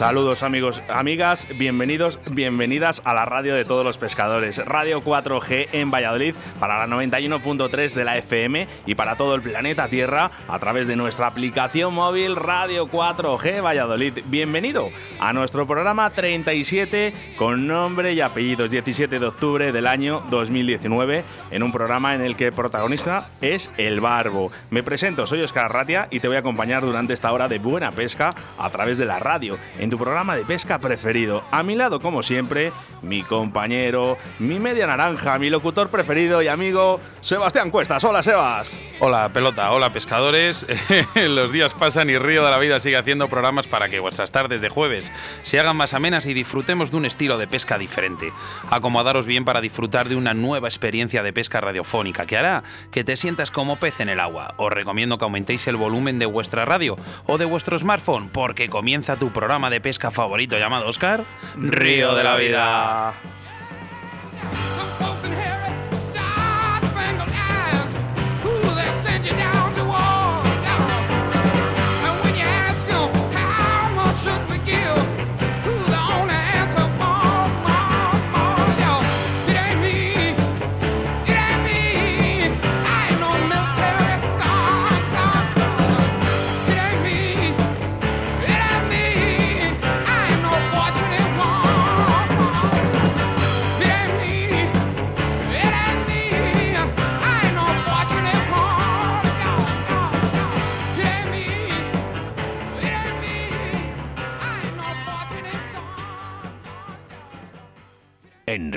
Saludos amigos, amigas, bienvenidos, bienvenidas a la radio de todos los pescadores, Radio 4G en Valladolid para la 91.3 de la FM y para todo el planeta Tierra a través de nuestra aplicación móvil Radio 4G Valladolid. Bienvenido a nuestro programa 37 con nombre y apellidos 17 de octubre del año 2019 en un programa en el que el protagonista es el Barbo. Me presento, soy Oscar Arratia y te voy a acompañar durante esta hora de buena pesca a través de la radio tu programa de pesca preferido. A mi lado, como siempre, mi compañero, mi media naranja, mi locutor preferido y amigo, Sebastián Cuestas. Hola, Sebas. Hola pelota, hola pescadores. Los días pasan y Río de la Vida sigue haciendo programas para que vuestras tardes de jueves se hagan más amenas y disfrutemos de un estilo de pesca diferente. Acomodaros bien para disfrutar de una nueva experiencia de pesca radiofónica que hará que te sientas como pez en el agua. Os recomiendo que aumentéis el volumen de vuestra radio o de vuestro smartphone porque comienza tu programa de pesca favorito llamado Oscar Río de la Vida.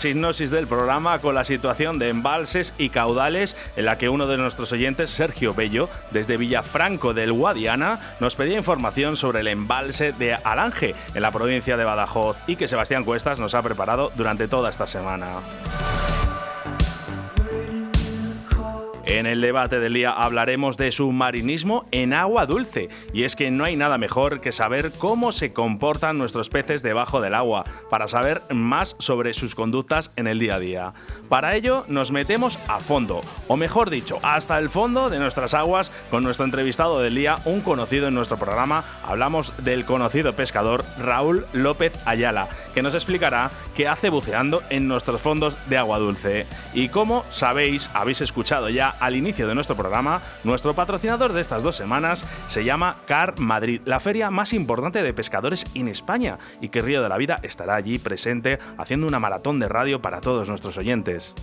Sinopsis del programa con la situación de embalses y caudales en la que uno de nuestros oyentes, Sergio Bello, desde Villafranco del Guadiana, nos pedía información sobre el embalse de Alange en la provincia de Badajoz y que Sebastián Cuestas nos ha preparado durante toda esta semana. En el debate del día hablaremos de submarinismo en agua dulce. Y es que no hay nada mejor que saber cómo se comportan nuestros peces debajo del agua, para saber más sobre sus conductas en el día a día. Para ello nos metemos a fondo, o mejor dicho, hasta el fondo de nuestras aguas con nuestro entrevistado del día, un conocido en nuestro programa. Hablamos del conocido pescador Raúl López Ayala, que nos explicará qué hace buceando en nuestros fondos de agua dulce. Y como sabéis, habéis escuchado ya al inicio de nuestro programa, nuestro patrocinador de estas dos semanas se llama Car Madrid, la feria más importante de pescadores en España, y que Río de la Vida estará allí presente haciendo una maratón de radio para todos nuestros oyentes.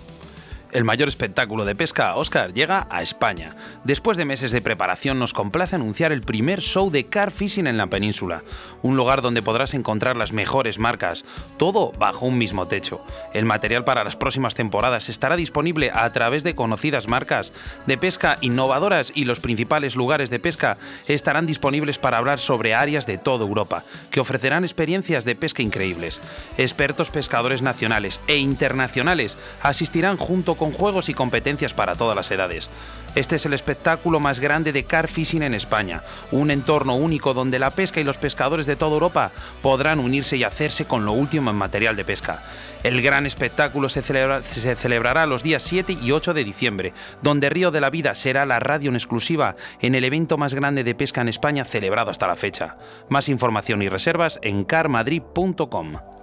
El mayor espectáculo de pesca, Oscar, llega a España. Después de meses de preparación, nos complace anunciar el primer show de car fishing en la península. Un lugar donde podrás encontrar las mejores marcas, todo bajo un mismo techo. El material para las próximas temporadas estará disponible a través de conocidas marcas de pesca innovadoras y los principales lugares de pesca estarán disponibles para hablar sobre áreas de toda Europa, que ofrecerán experiencias de pesca increíbles. Expertos pescadores nacionales e internacionales asistirán junto con juegos y competencias para todas las edades. Este es el espectáculo más grande de car fishing en España, un entorno único donde la pesca y los pescadores de toda Europa podrán unirse y hacerse con lo último en material de pesca. El gran espectáculo se, se celebrará los días 7 y 8 de diciembre, donde Río de la Vida será la radio en exclusiva en el evento más grande de pesca en España celebrado hasta la fecha. Más información y reservas en carmadrid.com.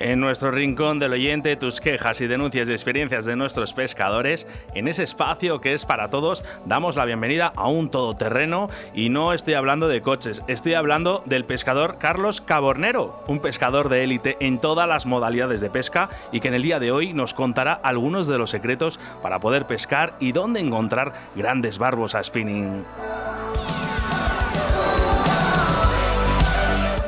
En nuestro rincón del oyente, tus quejas y denuncias y experiencias de nuestros pescadores, en ese espacio que es para todos, damos la bienvenida a un todoterreno y no estoy hablando de coches, estoy hablando del pescador Carlos Cabornero, un pescador de élite en todas las modalidades de pesca y que en el día de hoy nos contará algunos de los secretos para poder pescar y dónde encontrar grandes barbos a spinning.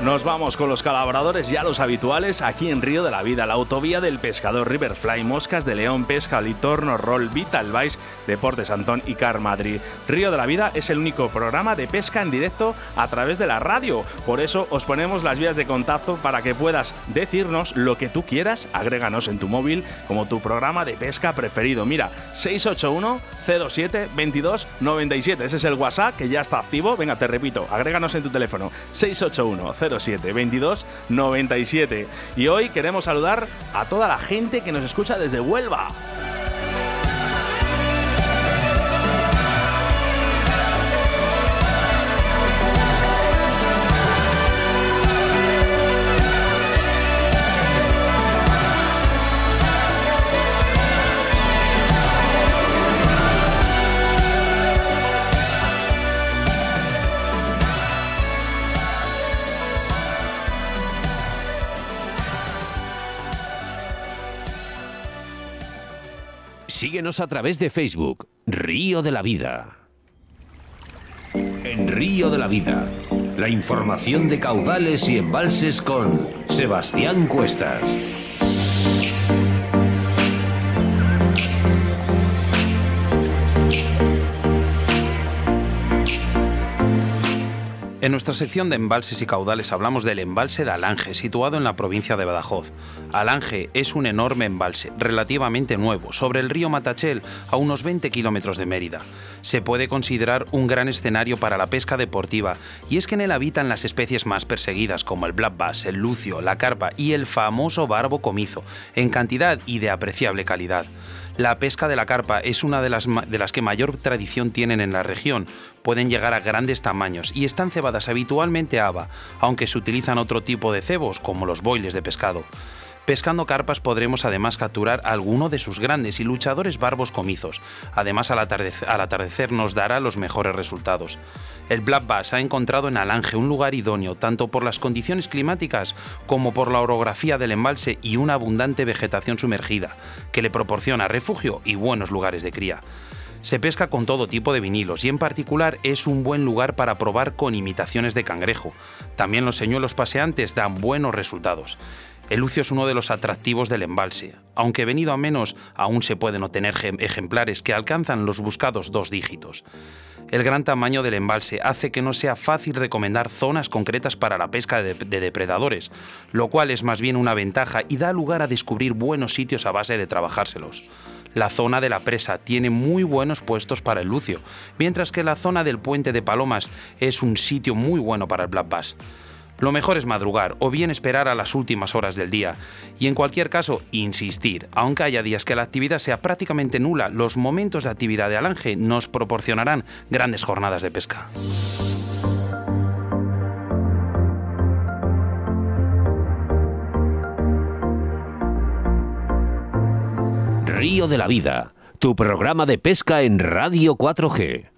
Nos vamos con los colaboradores ya los habituales aquí en Río de la Vida, la autovía del pescador Riverfly, Moscas de León, Pesca, Litorno, Roll, Vital Vice, Deportes Antón y Car Madrid. Río de la Vida es el único programa de pesca en directo a través de la radio. Por eso os ponemos las vías de contacto para que puedas decirnos lo que tú quieras, agréganos en tu móvil como tu programa de pesca preferido. Mira, 681 07 22 97. Ese es el WhatsApp que ya está activo. Venga, te repito, agréganos en tu teléfono 681 07 22 97. Y hoy queremos saludar a toda la gente que nos escucha desde Huelva. Síguenos a través de Facebook, Río de la Vida. En Río de la Vida, la información de caudales y embalses con Sebastián Cuestas. En nuestra sección de embalses y caudales hablamos del embalse de Alange, situado en la provincia de Badajoz. Alange es un enorme embalse, relativamente nuevo, sobre el río Matachel, a unos 20 kilómetros de Mérida. Se puede considerar un gran escenario para la pesca deportiva, y es que en él habitan las especies más perseguidas, como el black bass, el lucio, la carpa y el famoso barbo comizo, en cantidad y de apreciable calidad. La pesca de la carpa es una de las, de las que mayor tradición tienen en la región. Pueden llegar a grandes tamaños y están cebadas habitualmente a haba, aunque se utilizan otro tipo de cebos como los boiles de pescado. Pescando carpas podremos además capturar alguno de sus grandes y luchadores barbos comizos. Además, al atardecer, nos dará los mejores resultados. El Black Bass ha encontrado en Alange un lugar idóneo tanto por las condiciones climáticas como por la orografía del embalse y una abundante vegetación sumergida, que le proporciona refugio y buenos lugares de cría. Se pesca con todo tipo de vinilos y en particular es un buen lugar para probar con imitaciones de cangrejo. También los señuelos paseantes dan buenos resultados. El lucio es uno de los atractivos del embalse. Aunque venido a menos, aún se pueden obtener ejemplares que alcanzan los buscados dos dígitos. El gran tamaño del embalse hace que no sea fácil recomendar zonas concretas para la pesca de, de, depredadores, lo cual es más bien una ventaja y da lugar a descubrir buenos sitios a base de trabajárselos. La zona de la presa tiene muy buenos puestos para el lucio, mientras que la zona del puente de Palomas es un sitio muy bueno para el black bass. Lo mejor es madrugar o bien esperar a las últimas horas del día. Y en cualquier caso, insistir. Aunque haya días que la actividad sea prácticamente nula, los momentos de actividad de Alange nos proporcionarán grandes jornadas de pesca. Río de la Vida, tu programa de pesca en Radio 4G.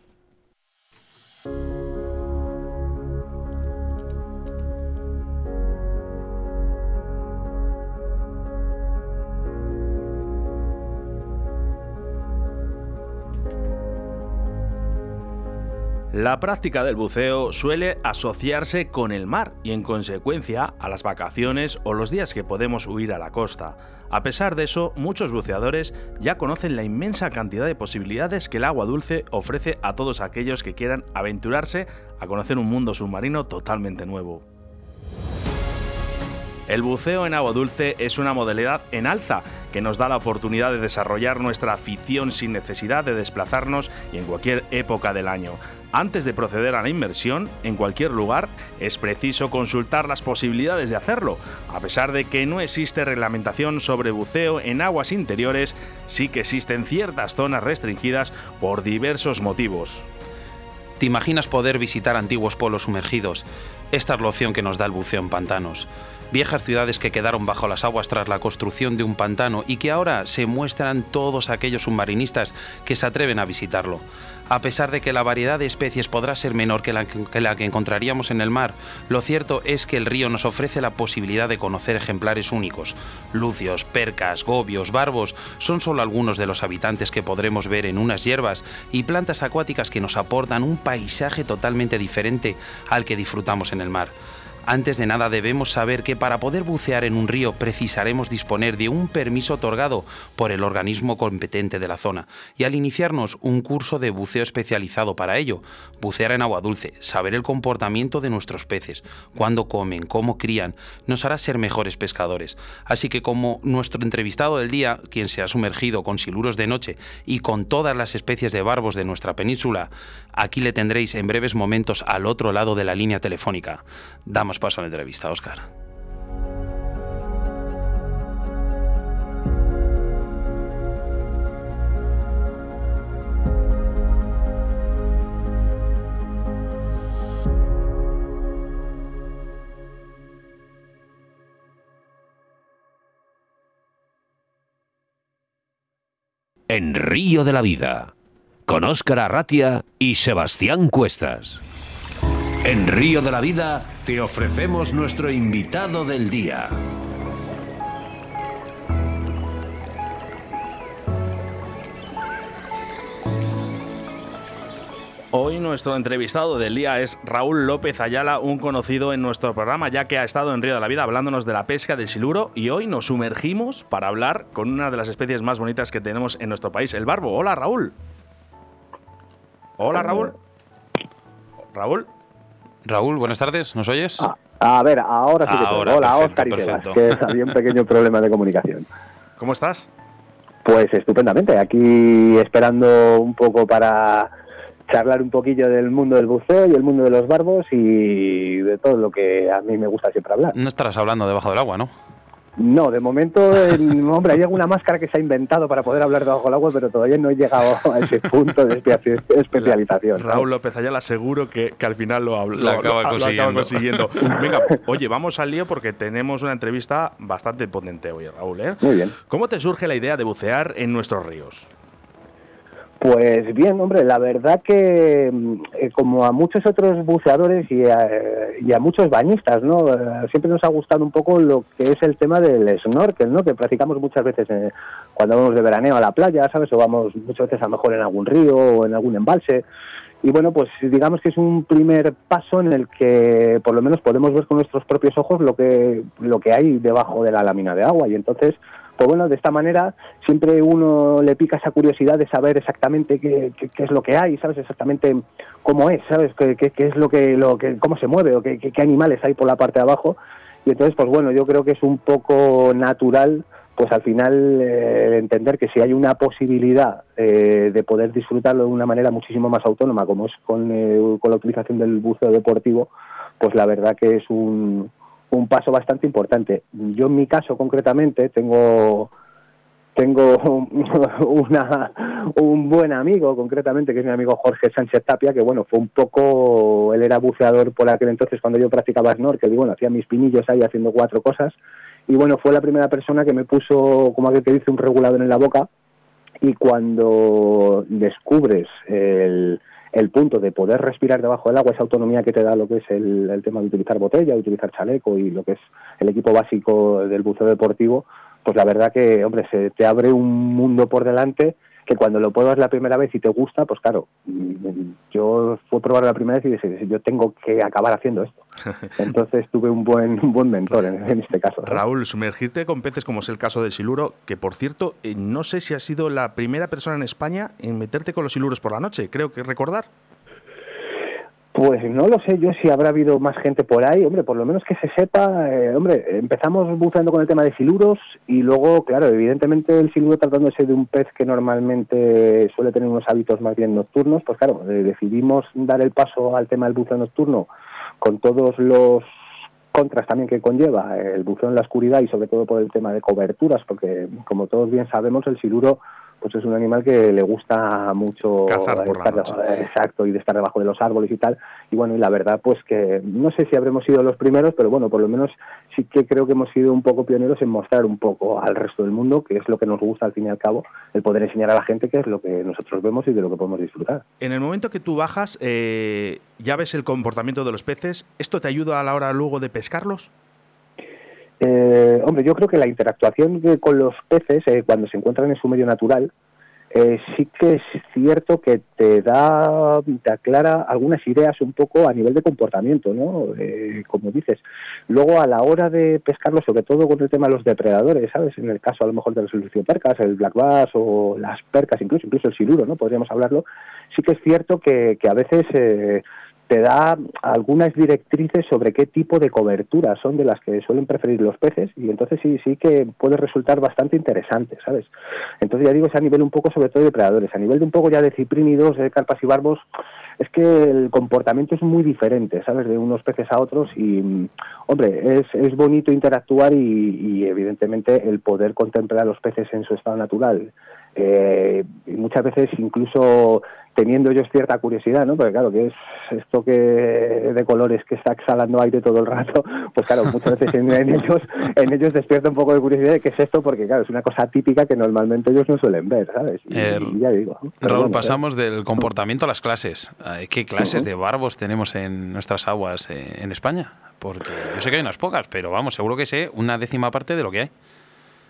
La práctica del buceo suele asociarse con el mar y en consecuencia a las vacaciones o los días que podemos huir a la costa. A pesar de eso, muchos buceadores ya conocen la inmensa cantidad de posibilidades que el agua dulce ofrece a todos aquellos que quieran aventurarse a conocer un mundo submarino totalmente nuevo. El buceo en agua dulce es una modalidad en alza que nos da la oportunidad de desarrollar nuestra afición sin necesidad de desplazarnos y en cualquier época del año. Antes de proceder a la inmersión en cualquier lugar, es preciso consultar las posibilidades de hacerlo. A pesar de que no existe reglamentación sobre buceo en aguas interiores, sí que existen ciertas zonas restringidas por diversos motivos. ¿Te imaginas poder visitar antiguos polos sumergidos? Esta es la opción que nos da el buceo en pantanos. viejas ciudades que quedaron bajo las aguas tras la construcción de un pantano y que ahora se muestran todos aquellos submarinistas que se atreven a visitarlo. A pesar de que la variedad de especies podrá ser menor que la que, encontraríamos en el mar, lo cierto es que el río nos ofrece la posibilidad de conocer ejemplares únicos. Lucios, percas, gobios, barbos son solo algunos de los habitantes que podremos ver en unas hierbas y plantas acuáticas que nos aportan un paisaje totalmente diferente al que disfrutamos en el mar. Antes de nada debemos saber que para poder bucear en un río precisaremos disponer de un permiso otorgado por el organismo competente de la zona y al iniciarnos un curso de buceo especializado para ello, bucear en agua dulce, saber el comportamiento de nuestros peces, cuándo comen, cómo crían, nos hará ser mejores pescadores. Así que como nuestro entrevistado del día, quien se ha sumergido con siluros de noche y con todas las especies de barbos de nuestra península, aquí le tendréis en breves momentos al otro lado de la línea telefónica. Damos paso a la entrevista, Óscar. En Río de la Vida, con Óscar Arratia y Sebastián Cuestas. En Río de la Vida te ofrecemos nuestro invitado del día. Hoy nuestro entrevistado del día es Raúl López Ayala, un conocido en nuestro programa, ya que ha estado en Río de la Vida hablándonos de la pesca del siluro y hoy nos sumergimos para hablar con una de las especies más bonitas que tenemos en nuestro país, el barbo. Hola Raúl. Hola Raúl. Raúl. Raúl, buenas tardes, ¿nos oyes? Ah, a ver, ahora sí que te Ahora. Hola, perfecto, Óscar y perfecto. que había un pequeño problema de comunicación. ¿Cómo estás? Pues estupendamente, aquí esperando un poco para charlar un poquillo del mundo del buceo y el mundo de los barbos y de todo lo que a mí me gusta siempre hablar. No estarás hablando debajo del agua, ¿no? No, de momento, el- hombre, hay alguna máscara que se ha inventado para poder hablar debajo del agua, pero todavía no he llegado a ese punto de espe- especialización. Raúl López Ayala seguro que, que al final lo, habl- Lo acaba consiguiendo. consiguiendo. Venga, oye, vamos al lío porque tenemos una entrevista bastante potente hoy, Raúl. ¿eh? Muy bien. ¿Cómo te surge la idea de bucear en nuestros ríos? Pues bien, hombre, la verdad que mm, eh, como a muchos otros buceadores y a, y a muchos bañistas, ¿no? Eh, siempre nos ha gustado un poco lo que es el tema del snorkel, ¿no? Que practicamos muchas veces eh, cuando vamos de veraneo a la playa, ¿sabes? O vamos muchas veces a lo mejor en algún río o en algún embalse. Y bueno, pues digamos que es un primer paso en el que por lo menos podemos ver con nuestros propios ojos lo que, lo que hay debajo de la lámina de agua. Y entonces, pues bueno, de esta manera siempre uno le pica esa curiosidad de saber exactamente qué, es lo que hay, sabes exactamente cómo es, sabes qué, es lo que, lo que, cómo se mueve o qué, qué- qué animales hay por la parte de abajo. Y entonces, pues bueno, yo creo que es un poco natural, pues al final eh, entender que si hay una posibilidad eh, de poder disfrutarlo de una manera muchísimo más autónoma, como es con, eh, con la utilización del buceo deportivo, pues la verdad que es un, un paso bastante importante. Yo en mi caso concretamente tengo tengo una, un buen amigo, concretamente, que es mi amigo Jorge Sánchez Tapia, que bueno, fue un poco, él era buceador por aquel entonces cuando yo practicaba snorkel, y bueno, hacía mis pinillos ahí haciendo cuatro cosas, y bueno, fue la primera persona que me puso, como aquel que dice, un regulador en la boca, y cuando descubres el, el punto de poder respirar debajo del agua, esa autonomía que te da lo que es el, el tema de utilizar botella, utilizar chaleco y lo que es el equipo básico del buceo deportivo, pues la verdad que, hombre, se te abre un mundo por delante que cuando lo pruebas la primera vez y te gusta, pues claro, yo fui a probar la primera vez y dije, yo tengo que acabar haciendo esto. Entonces tuve un buen, un buen mentor en, en este caso. ¿no? Raúl, sumergirte con peces como es el caso del siluro, que por cierto, eh, no sé si has sido la primera persona en España en meterte con los siluros por la noche, creo que recordar. Pues no lo sé yo si habrá habido más gente por ahí, hombre, por lo menos que se sepa, eh, hombre, empezamos buceando con el tema de siluros y luego, claro, evidentemente el siluro tratándose de un pez que normalmente suele tener unos hábitos más bien nocturnos, pues claro, eh, decidimos dar el paso al tema del buceo nocturno con todos los contras también que conlleva el buceo en la oscuridad y sobre todo por el tema de coberturas, porque como todos bien sabemos el siluro pues es un animal que le gusta mucho Cazar por la estar- noche. exacto y de estar debajo de los árboles y tal. Y bueno, y la verdad pues que no sé si habremos sido los primeros, pero bueno, por lo menos sí que creo que hemos sido un poco pioneros en mostrar un poco al resto del mundo que es lo que nos gusta al fin y al cabo, el poder enseñar a la gente qué es lo que nosotros vemos y de lo que podemos disfrutar. En el momento que tú bajas, eh, ya ves el comportamiento de los peces. ¿Esto te ayuda a la hora luego de pescarlos? Eh, hombre, yo creo que la interactuación con los peces eh, cuando se encuentran en su medio natural eh, sí que es cierto que te da, te aclara algunas ideas un poco a nivel de comportamiento, ¿no? Eh, como dices. Luego a la hora de pescarlos, sobre todo con el tema de los depredadores, ¿sabes? En el caso a lo mejor de las luciopercas, el black bass o las percas, incluso incluso el siluro, ¿no? Podríamos hablarlo. Sí que es cierto que, que a veces te da algunas directrices sobre qué tipo de cobertura son de las que suelen preferir los peces y entonces sí sí que puede resultar bastante interesante, ¿sabes? Entonces ya digo, es a nivel un poco sobre todo de depredadores, a nivel de un poco ya de ciprínidos, de carpas y barbos, es que el comportamiento es muy diferente, ¿sabes? De unos peces a otros y, hombre, es, es bonito interactuar y, y, evidentemente el poder contemplar a los peces en su estado natural. Eh, y muchas veces incluso teniendo ellos cierta curiosidad, ¿no? Porque claro, que es esto que de colores que está exhalando aire todo el rato, pues claro, muchas veces en, en ellos en ellos despierta un poco de curiosidad de qué es esto, porque claro, es una cosa típica que normalmente ellos no suelen ver, ¿sabes? Y, El- y ya digo. ¿no? Pero Raúl, bueno, pasamos del comportamiento a las clases. Eh, ¿Qué clases de barbos tenemos en nuestras aguas eh, en España? Porque yo sé que hay unas pocas, pero vamos, seguro que sé una décima parte de lo que hay.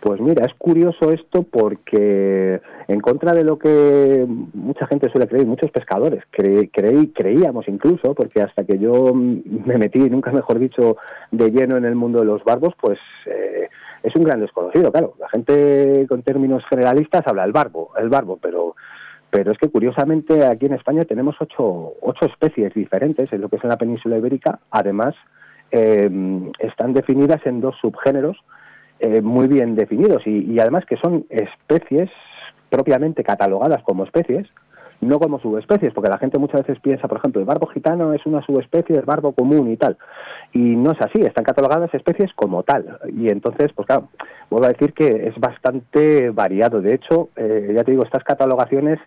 Pues mira, es curioso esto porque en contra de lo que mucha gente suele creer, muchos pescadores cre- creí, creíamos incluso, porque hasta que yo me metí, nunca mejor dicho, de lleno en el mundo de los barbos, pues eh, es un gran desconocido, claro. La gente con términos generalistas habla el barbo, el barbo, pero pero es que curiosamente aquí en España tenemos ocho, ocho especies diferentes en lo que es en la península ibérica. Además, eh, están definidas en dos subgéneros eh, muy bien definidos y, y además que son especies propiamente catalogadas como especies, no como subespecies, porque la gente muchas veces piensa, por ejemplo, el barbo gitano es una subespecie del barbo común y tal. Y no es así, están catalogadas especies como tal. Y entonces, pues claro, vuelvo a decir que es bastante variado. De hecho, eh, ya te digo, estas catalogaciones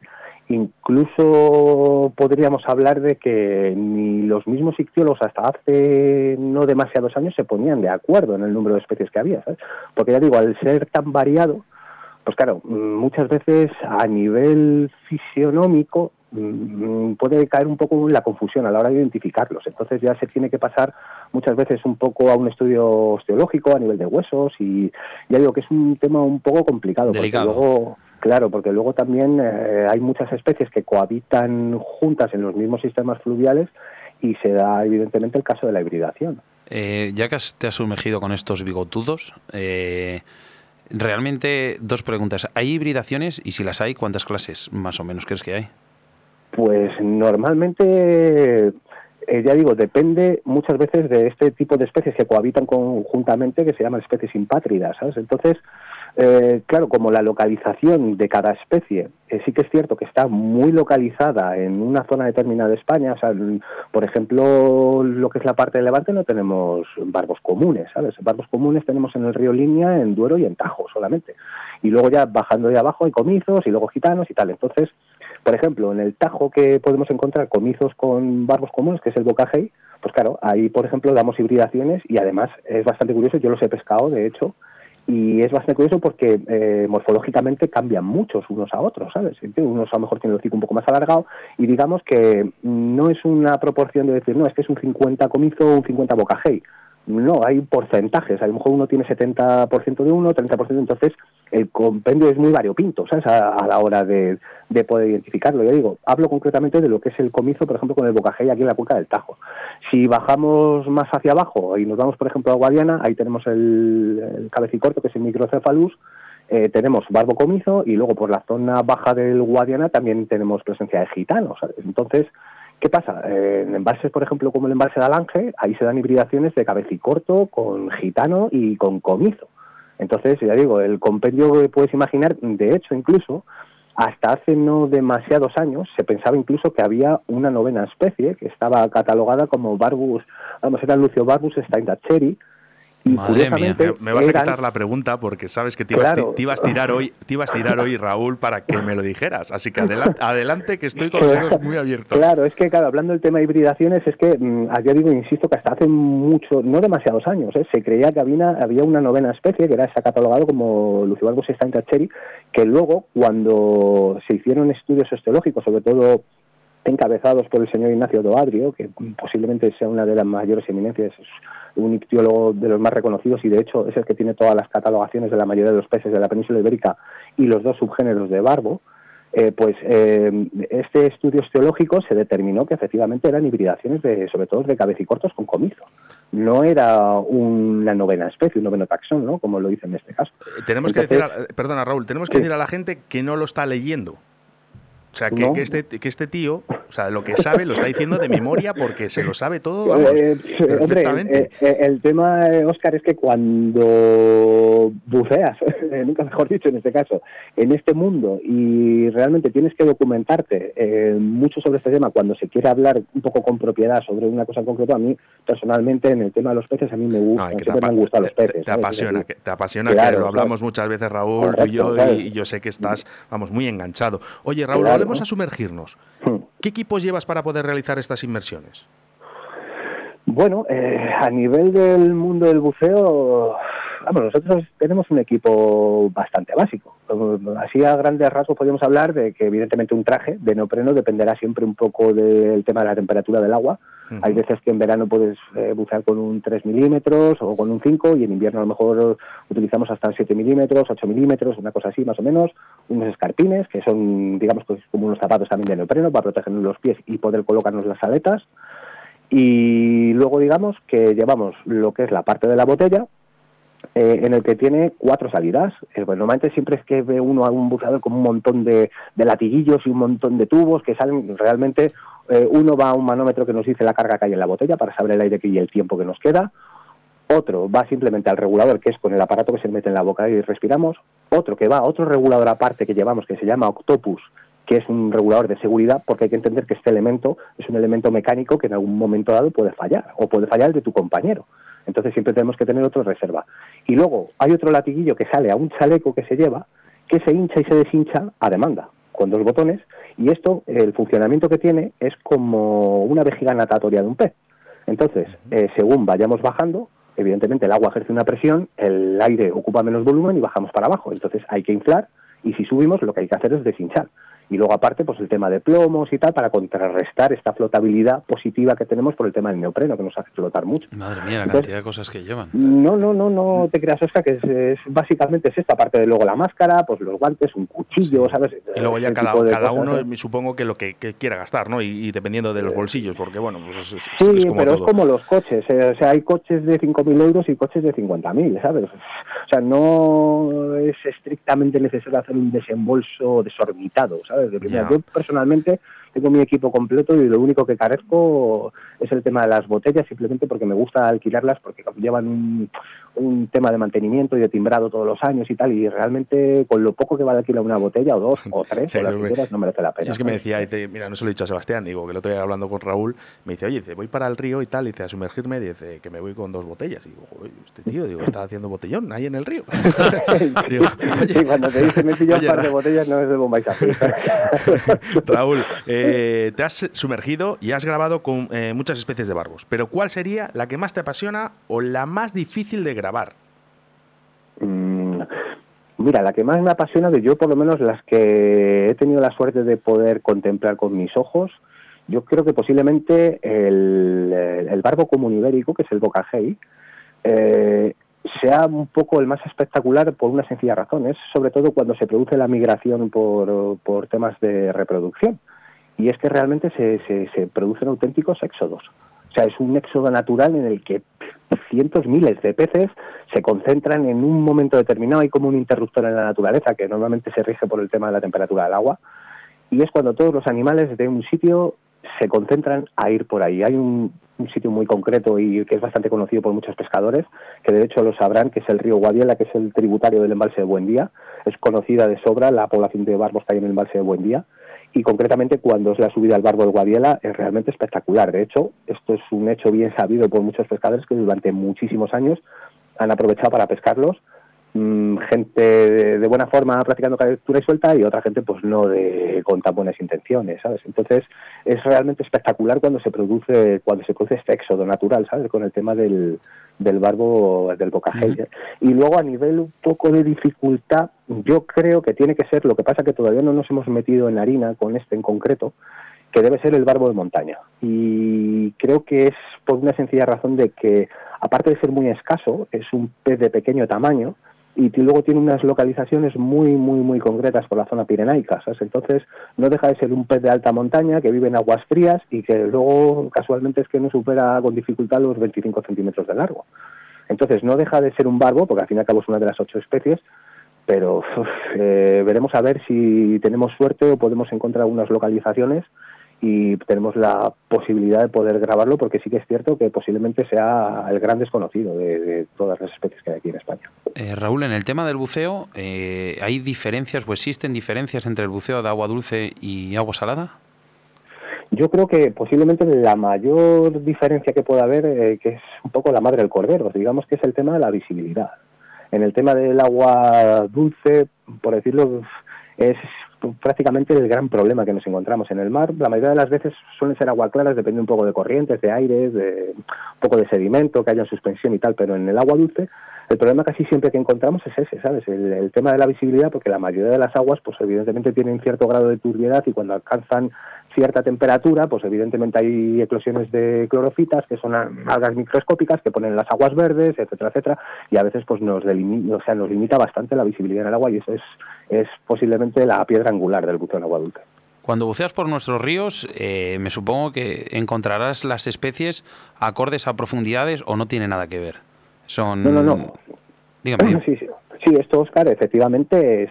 incluso podríamos hablar de que ni los mismos ictiólogos hasta hace no demasiados años se ponían de acuerdo en el número de especies que había, ¿sabes? Porque ya digo, al ser tan variado, pues claro, mm, muchas veces a nivel fisionómico mm, puede caer un poco la confusión a la hora de identificarlos. Entonces ya se tiene que pasar muchas veces un poco a un estudio osteológico a nivel de huesos y ya digo que es un tema un poco complicado. porque Delicado. luego, claro, porque luego también eh, hay muchas especies que cohabitan juntas en los mismos sistemas fluviales y se da evidentemente el caso de la hibridación. Eh, ya que te has sumergido con estos bigotudos, eh, realmente dos preguntas. ¿Hay hibridaciones? Y si las hay, ¿cuántas clases más o menos crees que hay? Pues normalmente, eh, ya digo, depende muchas veces de este tipo de especies que cohabitan conjuntamente, que se llaman especies impátridas, ¿sabes? Entonces, eh, claro, como la localización de cada especie eh, sí que es cierto que está muy localizada en una zona determinada de España, o sea, por ejemplo, lo que es la parte de Levante no tenemos barbos comunes, ¿sabes? Barbos comunes tenemos en el río Línea, en Duero y en Tajo solamente. Y luego ya bajando de abajo hay comizos y luego gitanos y tal. Entonces, por ejemplo, en el Tajo que podemos encontrar comizos con barbos comunes, que es el bocajei, pues claro, ahí, por ejemplo, damos hibridaciones y además es bastante curioso, yo los he pescado, de hecho, y es bastante curioso porque eh, morfológicamente cambian muchos unos a otros, ¿sabes? Unos a lo mejor tienen el hocico un poco más alargado y digamos que no es una proporción de decir, no, es que es un 50 comizo un 50 bocajei. No, hay porcentajes. A lo mejor uno tiene 70% de uno, 30%, entonces el compendio es muy variopinto, ¿sabes? A, a la hora de, de poder identificarlo. Ya digo, hablo concretamente de lo que es el comizo, por ejemplo, con el bocajei aquí en la cuenca del Tajo. Si bajamos más hacia abajo y nos vamos, por ejemplo, a Guadiana, ahí tenemos el, el cabecicorto, que es el microcephalus, eh, tenemos barbo comizo y luego por la zona baja del Guadiana también tenemos presencia de gitanos. Entonces, ¿qué pasa? Eh, en embalses, por ejemplo, como el embalse de Alange, ahí se dan hibridaciones de cabecicorto con gitano y con comizo. Entonces, ya digo, el compendio que puedes imaginar, de hecho, incluso, hasta hace no demasiados años se pensaba incluso que había una novena especie que estaba catalogada como Barbus, vamos, era Lucio Barbus steindacheri, Y Madre curiosamente Me, me vas a quitar la pregunta porque sabes que te ibas, Claro. te ibas a tirar hoy, te ibas a tirar hoy, Raúl, para que me lo dijeras. Así que adelante, adelante que estoy con los ojos muy abiertos. Claro, es que claro, hablando del tema de hibridaciones, es que, mm, ya digo, insisto, que hasta hace mucho, no demasiados años, ¿eh? se creía que había una, había una novena especie, que era esa catalogado como Lucibargus steintercheri, que luego, cuando se hicieron estudios osteológicos, sobre todo encabezados por el señor Ignacio Doadrio, que posiblemente sea una de las mayores eminencias, un ictiólogo de los más reconocidos y de hecho es el que tiene todas las catalogaciones de la mayoría de los peces de la península ibérica y los dos subgéneros de barbo, eh, pues eh, este estudio osteológico se determinó que efectivamente eran hibridaciones de, sobre todo de cabecicortos con comizo. No era una novena especie, un noveno taxón, ¿no? Como lo dice en este caso. Eh, Tenemos que decir, a- perdona Raúl, tenemos que Sí. decir a la gente que no lo está leyendo. O sea, que, No. que este, que este tío, o sea, lo que sabe lo está diciendo de memoria porque se lo sabe todo, vamos, Eh, eh, hombre, eh, el tema, Oscar, es que cuando buceas, nunca mejor dicho en este caso, en este mundo y realmente tienes que documentarte eh, mucho sobre este tema cuando se quiere hablar un poco con propiedad sobre una cosa en concreto, a mí personalmente en el tema de los peces a mí me No, gusta, y que siempre me han gustado los peces. te apasiona, que te apasiona Claro, que lo claro. hablamos muchas veces Raúl, tú y yo, Correcto, y, claro. y yo sé que estás, vamos, muy enganchado. Oye, Raúl. Volvemos a sumergirnos. ¿Qué equipos llevas para poder realizar estas inmersiones? Bueno, eh, a nivel del mundo del buceo, vamos, nosotros tenemos un equipo bastante básico. Así a grandes rasgos podemos hablar de que evidentemente un traje de neopreno dependerá siempre un poco del tema de la temperatura del agua. Hay veces que en verano puedes eh, bucear con un 3 milímetros o con un 5 y en invierno a lo mejor utilizamos hasta 7 milímetros, 8 milímetros, una cosa así más o menos. Unos escarpines que son, digamos, pues, como unos zapatos también de neopreno para protegernos los pies y poder colocarnos las aletas. Y luego digamos que llevamos lo que es la parte de la botella, eh, en el que tiene cuatro salidas. Eh, pues normalmente siempre es que ve uno a un buceador con un montón de, de latiguillos y un montón de tubos que salen realmente. eh, uno va a un manómetro que nos dice la carga que hay en la botella para saber el aire que y el tiempo que nos queda. Otro va simplemente al regulador, que es con el aparato que se mete en la boca y respiramos. Otro que va a otro regulador aparte que llevamos, que se llama Octopus, que es un regulador de seguridad, porque hay que entender que este elemento es un elemento mecánico que en algún momento dado puede fallar, o puede fallar el de tu compañero. Entonces siempre tenemos que tener otro reserva. Y luego hay otro latiguillo que sale a un chaleco que se lleva, que se hincha y se deshincha a demanda, con dos botones, y esto, el funcionamiento que tiene es como una vejiga natatoria de un pez. Entonces, eh, según vayamos bajando, evidentemente el agua ejerce una presión, el aire ocupa menos volumen y bajamos para abajo. Entonces hay que inflar y si subimos lo que hay que hacer es deshinchar. Y luego aparte, pues el tema de plomos y tal, para contrarrestar esta flotabilidad positiva que tenemos por el tema del neopreno, que nos hace flotar mucho. Madre mía, la Entonces- cantidad de cosas que llevan. No, no, no, no te creas, Oscar, que es, es- básicamente es esta parte de luego la máscara, pues los guantes, un cuchillo, ¿sabes? Y luego ya cada, cosas, uno, supongo que lo que, que quiera gastar, ¿no? Y, y dependiendo de los bolsillos, porque bueno, pues es, es- Sí, es como pero todo. es como los coches. eh, o sea, hay coches de 5.000 euros y coches de 50.000, ¿sabes? O sea, no es estrictamente necesario hacer un desembolso desorbitado, ¿sabes? Yo personalmente tengo mi equipo completo y lo único que carezco es el tema de las botellas, simplemente porque me gusta alquilarlas, porque llevan un, un tema de mantenimiento y de timbrado todos los años y tal, y realmente con lo poco que vale alquilar una botella o dos o tres Sí, o las me- que quieras, no merece la Y pena. es que me decía, mira, no se lo he dicho a Sebastián, digo, que lo estoy hablando con Raúl, me dice, oye, dice, voy para el río y tal, y dice, a sumergirme, dice, que me voy con dos botellas. Y digo, joder, este tío, digo, está haciendo botellón ahí en el río. digo, Sí, cuando te dicen me pillo un oye, par de botellas no es de bomba y Raúl, eh, te has sumergido y has grabado con eh, muchas especies de barbos, pero ¿cuál sería la que más te apasiona o la más difícil de grabar? Mm, Mira, la que más me apasiona de yo, por lo menos las que he tenido la suerte de poder contemplar con mis ojos, yo creo que posiblemente el, el barbo común ibérico, que es el bocajei, eh, sea un poco el más espectacular por una sencilla razón. Es sobre todo cuando se produce la migración por, por temas de reproducción. Y es que realmente se, se, se producen auténticos éxodos. Sea, es un éxodo natural en el que cientos, miles de peces se concentran en un momento determinado. Hay como un interruptor en la naturaleza que normalmente se rige por el tema de la temperatura del agua. Y es cuando todos los animales de un sitio se concentran a ir por ahí. Hay un, un sitio muy concreto y que es bastante conocido por muchos pescadores, que de hecho lo sabrán, que es el río Guadiela, que es el tributario del embalse de Buendía. Es conocida de sobra la población de barbos que hay en el embalse de Buendía y concretamente cuando es la subida al barbo del Guadiela es realmente espectacular. De hecho, esto es un hecho bien sabido por muchos pescadores que durante muchísimos años han aprovechado para pescarlos mm, gente de, de buena forma practicando captura y suelta y otra gente pues no de con tan buenas intenciones, ¿sabes? Entonces es realmente espectacular cuando se produce cuando se produce este éxodo natural, ¿sabes? Con el tema del, del barbo del bocaje. Ujú. Y luego a nivel un poco de dificultad, yo creo que tiene que ser, lo que pasa que todavía no nos hemos metido en la harina con este en concreto, que debe ser el barbo de montaña. Y creo que es por una sencilla razón de que, aparte de ser muy escaso, es un pez de pequeño tamaño y luego tiene unas localizaciones muy, muy, muy concretas por la zona pirenaica. ¿sabes? Entonces, no deja de ser un pez de alta montaña que vive en aguas frías y que luego, casualmente, es que no supera con dificultad los 25 centímetros de largo. Entonces, no deja de ser un barbo, porque al fin y al cabo es una de las ocho especies, pero eh, veremos a ver si tenemos suerte o podemos encontrar unas localizaciones y tenemos la posibilidad de poder grabarlo porque sí que es cierto que posiblemente sea el gran desconocido de, de todas las especies que hay aquí en España. Eh, Raúl, en el tema del buceo, eh, ¿hay diferencias o existen diferencias entre el buceo de agua dulce y agua salada? Yo creo que posiblemente la mayor diferencia que pueda haber, eh, que es un poco la madre del cordero, digamos que es el tema de la visibilidad. En el tema del agua dulce, por decirlo, es prácticamente el gran problema que nos encontramos en el mar. La mayoría de las veces suelen ser agua claras, depende un poco de corrientes, de aires, de un poco de sedimento que haya en suspensión y tal, pero en el agua dulce el problema casi siempre que encontramos es ese, ¿sabes? El, el tema de la visibilidad, porque la mayoría de las aguas, pues evidentemente tienen cierto grado de turbiedad y cuando alcanzan cierta temperatura, pues evidentemente hay eclosiones de clorofitas, que son algas microscópicas que ponen las aguas verdes, etcétera, etcétera, y a veces pues nos, delimi- o sea, nos limita bastante la visibilidad en el agua y eso es, es posiblemente la piedra angular del buceo en agua dulce. Cuando buceas por nuestros ríos, eh, me supongo que encontrarás las especies acordes a profundidades o no tiene nada que ver. Son... No, no, no. Dígame. dígame. Sí, sí, sí, esto, Oscar, efectivamente es,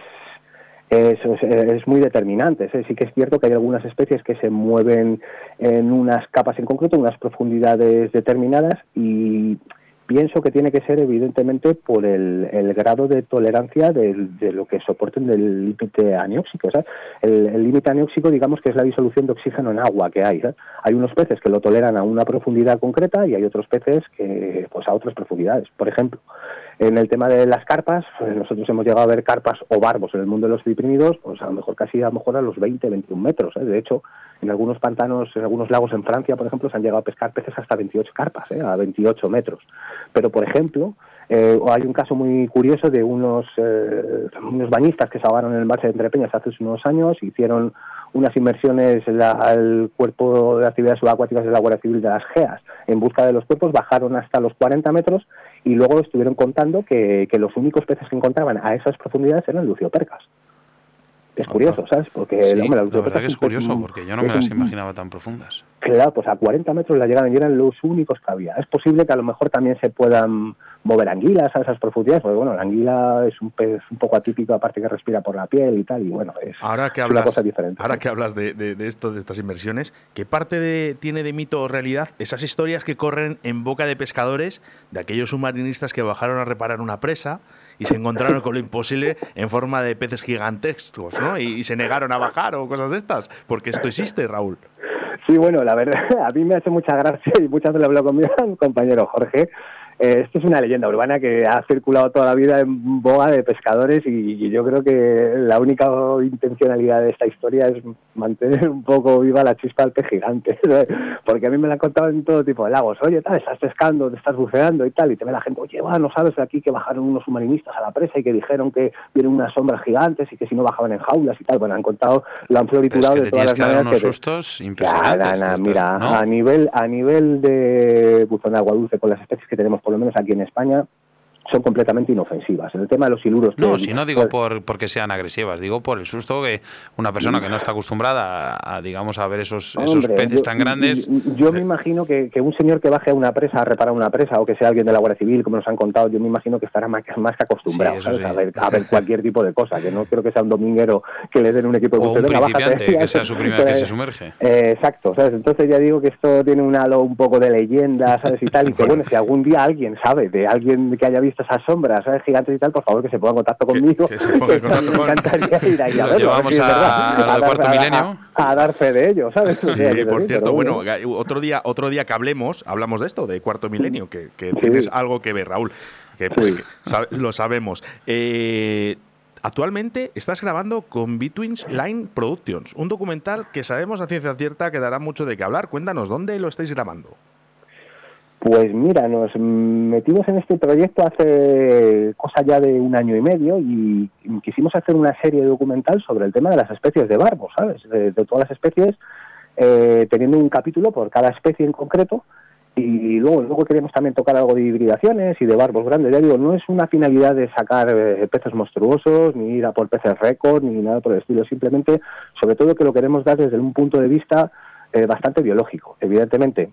es, es- es muy determinante. ¿eh? Sí que es cierto que hay algunas especies que se mueven en unas capas en concreto, en unas profundidades determinadas y pienso que tiene que ser evidentemente por el, grado de tolerancia de, lo que soporten del límite anióxico. ¿sabes? El límite anióxico, digamos que es la disolución de oxígeno en agua que hay. Hay unos peces que lo toleran a una profundidad concreta y hay otros peces que pues a otras profundidades. Por ejemplo, en el tema de las carpas, pues nosotros hemos llegado a ver carpas o barbos en el mundo de los ciprinidos, pues a lo mejor casi a lo mejor a los 20, 21 metros. ¿eh? De hecho, en algunos pantanos, en algunos lagos en Francia, por ejemplo, se han llegado a pescar peces hasta 28 carpas, ¿eh? a 28 metros. Pero, por ejemplo, eh, hay un caso muy curioso de unos, eh, unos bañistas que se ahogaron en el mar de Entre Peñas hace unos años, hicieron unas inmersiones en la- al cuerpo de actividades subacuáticas de la Guardia Civil de las GEAS en busca de los cuerpos, bajaron hasta los 40 metros y luego estuvieron contando que, que los únicos peces que encontraban a esas profundidades eran luciopercas. Es curioso, ¿sabes? Porque Sí, hombre, la lucioperca verdad que es un curioso porque yo no me las un- imaginaba tan profundas. Claro, pues a 40 metros la llegaron y eran los únicos que había. Es posible que a lo mejor también se puedan mover anguilas a esas profundidades, porque bueno, la anguila es un pez un poco atípico, aparte que respira por la piel y tal, y bueno, es, Ahora que es una hablas, cosa diferente. ahora que hablas de, de- de esto, de estas inversiones, ¿qué parte de- tiene de mito o realidad esas historias que corren en boca de pescadores, de aquellos submarinistas que bajaron a reparar una presa y se encontraron con lo imposible en forma de peces gigantescos, ¿no? Y, y se negaron a bajar o cosas de estas? Porque esto existe, Raúl. Sí, bueno, la verdad, a mí me hace mucha gracia y muchas veces lo hablo con mi compañero Jorge. Eh, esto es una leyenda urbana que ha circulado toda la vida en boga de pescadores y, y yo creo que la única intencionalidad de esta historia es mantener un poco viva la chispa del pez gigante. Porque a mí me la han contado en todo tipo de lagos. Oye, tal, estás pescando, te estás buceando y tal, y te ve la gente, oye, va, no sabes de aquí que bajaron unos submarinistas a la presa y que dijeron que vienen unas sombras gigantes y que si no bajaban en jaulas y tal. Bueno, han contado, lo han Pero es floriturado que de todas las maneras unos que te- sustos ya, impresionantes. na, na, estos, mira, ¿no? a nivel a nivel de buzón de agua dulce con las especies que tenemos por lo menos aquí en España son completamente inofensivas. En el tema de los siluros No, que- si no digo por porque sean agresivas, digo por el susto que una persona que no está acostumbrada a, a, digamos, a ver esos, peces yo- tan grandes. Yo, yo me imagino que, que un señor que baje a una presa a reparar una presa o que sea alguien de la Guardia Civil, como nos han contado, yo me imagino que estará más, más que acostumbrado Sí, eso ¿sabes? sí. a, ver, a ver cualquier tipo de cosa. Que no creo que sea un dominguero que le den un equipo de O un principiante, que sea su primera vez que se sumerge. Eh, exacto, ¿sabes? Entonces ya digo que esto tiene un halo un poco de leyenda, ¿sabes? Y tal, y que bueno, si algún día alguien sabe de alguien que haya visto esas sombras, ¿sabes? Gigantes y tal, por favor que se ponga en contacto conmigo. que se ponga en contacto me encantaría ir ahí a Lo verlo, llevamos sí, a- a dar- Cuarto Milenio. A, a dar fe de ello, ¿sabes? Sí, por decir, cierto, bueno, otro día, otro día que hablemos, hablamos de esto, de Cuarto Milenio, que, que tienes algo que ver, Raúl. que- que sabe- lo sabemos. Eh, actualmente estás grabando con Between's Line Productions, un documental que sabemos a ciencia cierta que dará mucho de qué hablar. Cuéntanos, ¿dónde lo estáis grabando? Pues mira, nos metimos en este proyecto hace cosa ya de un año y medio y quisimos hacer una serie documental sobre el tema de las especies de barbo, ¿sabes? De, todas las especies, eh, teniendo un capítulo por cada especie en concreto y luego, luego queríamos también tocar algo de hibridaciones y de barbos grandes. Ya digo, no es una finalidad de sacar eh, peces monstruosos, ni ir a por peces récord, ni nada por el estilo. Simplemente, sobre todo, que lo queremos dar desde un punto de vista eh, bastante biológico. Evidentemente,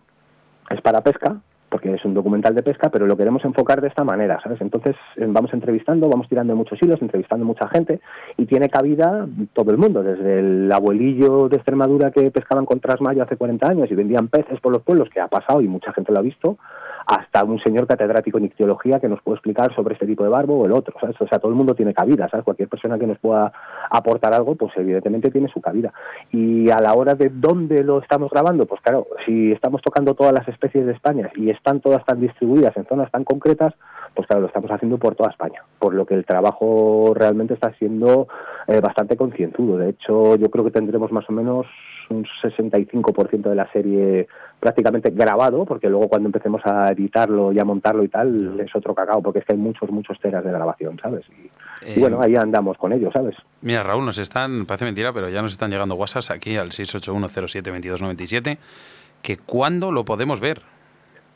es para pesca, porque es un documental de pesca, pero lo queremos enfocar de esta manera, ¿sabes? Entonces eh, vamos entrevistando, vamos tirando muchos hilos, entrevistando mucha gente y tiene cabida todo el mundo, desde el abuelillo de Extremadura que pescaban con trasmayo hace 40 años y vendían peces por los pueblos, que ha pasado y mucha gente lo ha visto, hasta un señor catedrático en ictiología que nos puede explicar sobre este tipo de barbo o el otro, ¿sabes? O sea, todo el mundo tiene cabida, ¿sabes? Cualquier persona que nos pueda aportar algo, pues evidentemente tiene su cabida. Y a la hora de dónde lo estamos grabando, pues claro, si estamos tocando todas las especies de España y están todas tan distribuidas en zonas tan concretas, pues claro, lo estamos haciendo por toda España, por lo que el trabajo realmente está siendo eh, bastante concienzudo. De hecho, yo creo que tendremos más o menos un 65% de la serie prácticamente grabado, porque luego cuando empecemos a editarlo y a montarlo y tal, es otro cacao, porque es que hay muchos, muchos teras de grabación, ¿sabes? Y, y Eh, bueno, ahí andamos con ello, ¿sabes? Mira, Raúl, nos están, parece mentira, pero ya nos están llegando WhatsApps aquí al 681072297, que cuándo lo podemos ver.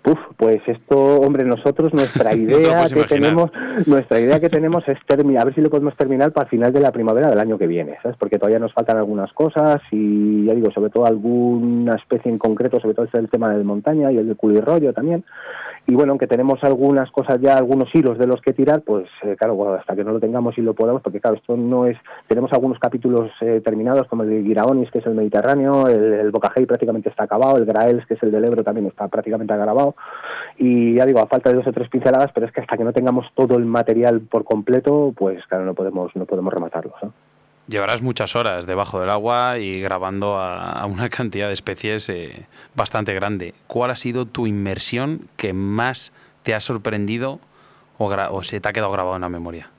Uf, pues esto, hombre, nosotros nuestra idea que tenemos, nuestra idea que tenemos es terminar, a ver si lo podemos terminar para el final de la primavera del año que viene, ¿sabes? Porque todavía nos faltan algunas cosas y ya digo, sobre todo alguna especie en concreto, sobre todo el tema del montaña y el del culirrollo también. Y bueno, aunque tenemos algunas cosas ya, algunos hilos de los que tirar, pues eh, claro, bueno, hasta que no lo tengamos y lo podamos, porque claro, esto no es, tenemos algunos capítulos eh, terminados, como el de Giraonis, que es el Mediterráneo, el, el Bocajei prácticamente está acabado, el Graels, que es el del Ebro, también está prácticamente acabado, y ya digo, a falta de dos o tres pinceladas, pero es que hasta que no tengamos todo el material por completo, pues claro, no podemos, no podemos rematarlo. Llevarás muchas horas debajo del agua y grabando a, a una cantidad de especies eh, bastante grande. ¿Cuál ha sido tu inmersión que más te ha sorprendido o, o se te ha quedado grabado en la memoria?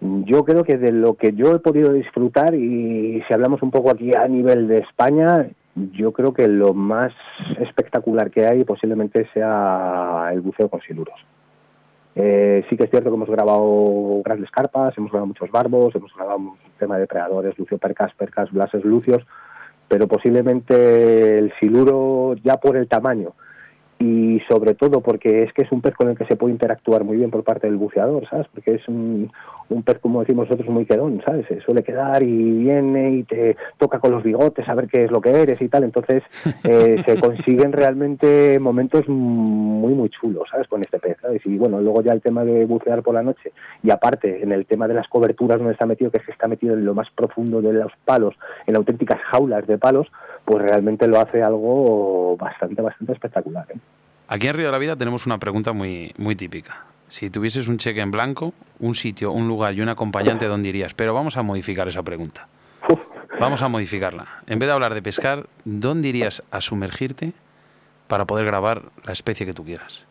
Yo creo que de lo que yo he podido disfrutar y si hablamos un poco aquí a nivel de España, yo creo que lo más espectacular que hay posiblemente sea el buceo con siluros. Eh, sí que es cierto que hemos grabado grandes carpas, hemos grabado muchos barbos, hemos grabado un tema de depredadores, lucio percas, percas, blases, lucios, pero posiblemente el siluro ya por el tamaño y sobre todo porque es que es un pez con el que se puede interactuar muy bien por parte del buceador, ¿sabes? Porque es un, un pez, como decimos nosotros, muy quedón, ¿sabes? Se suele quedar y viene y te toca con los bigotes a ver qué es lo que eres y tal, entonces eh, se consiguen realmente momentos muy, muy chulos, ¿sabes? Con este pez, ¿sabes? Y bueno, luego ya el tema de bucear por la noche y aparte en el tema de las coberturas donde está metido, que es que está metido en lo más profundo de los palos, en auténticas jaulas de palos, pues realmente lo hace algo bastante, bastante espectacular, ¿eh? Aquí en Río de la Vida tenemos una pregunta muy, muy típica. Si tuvieses un cheque en blanco, un sitio, un lugar y un acompañante, ¿dónde irías? Pero vamos a modificar esa pregunta. Vamos a modificarla. En vez de hablar de pescar, ¿dónde irías a sumergirte para poder grabar la especie que tú quieras?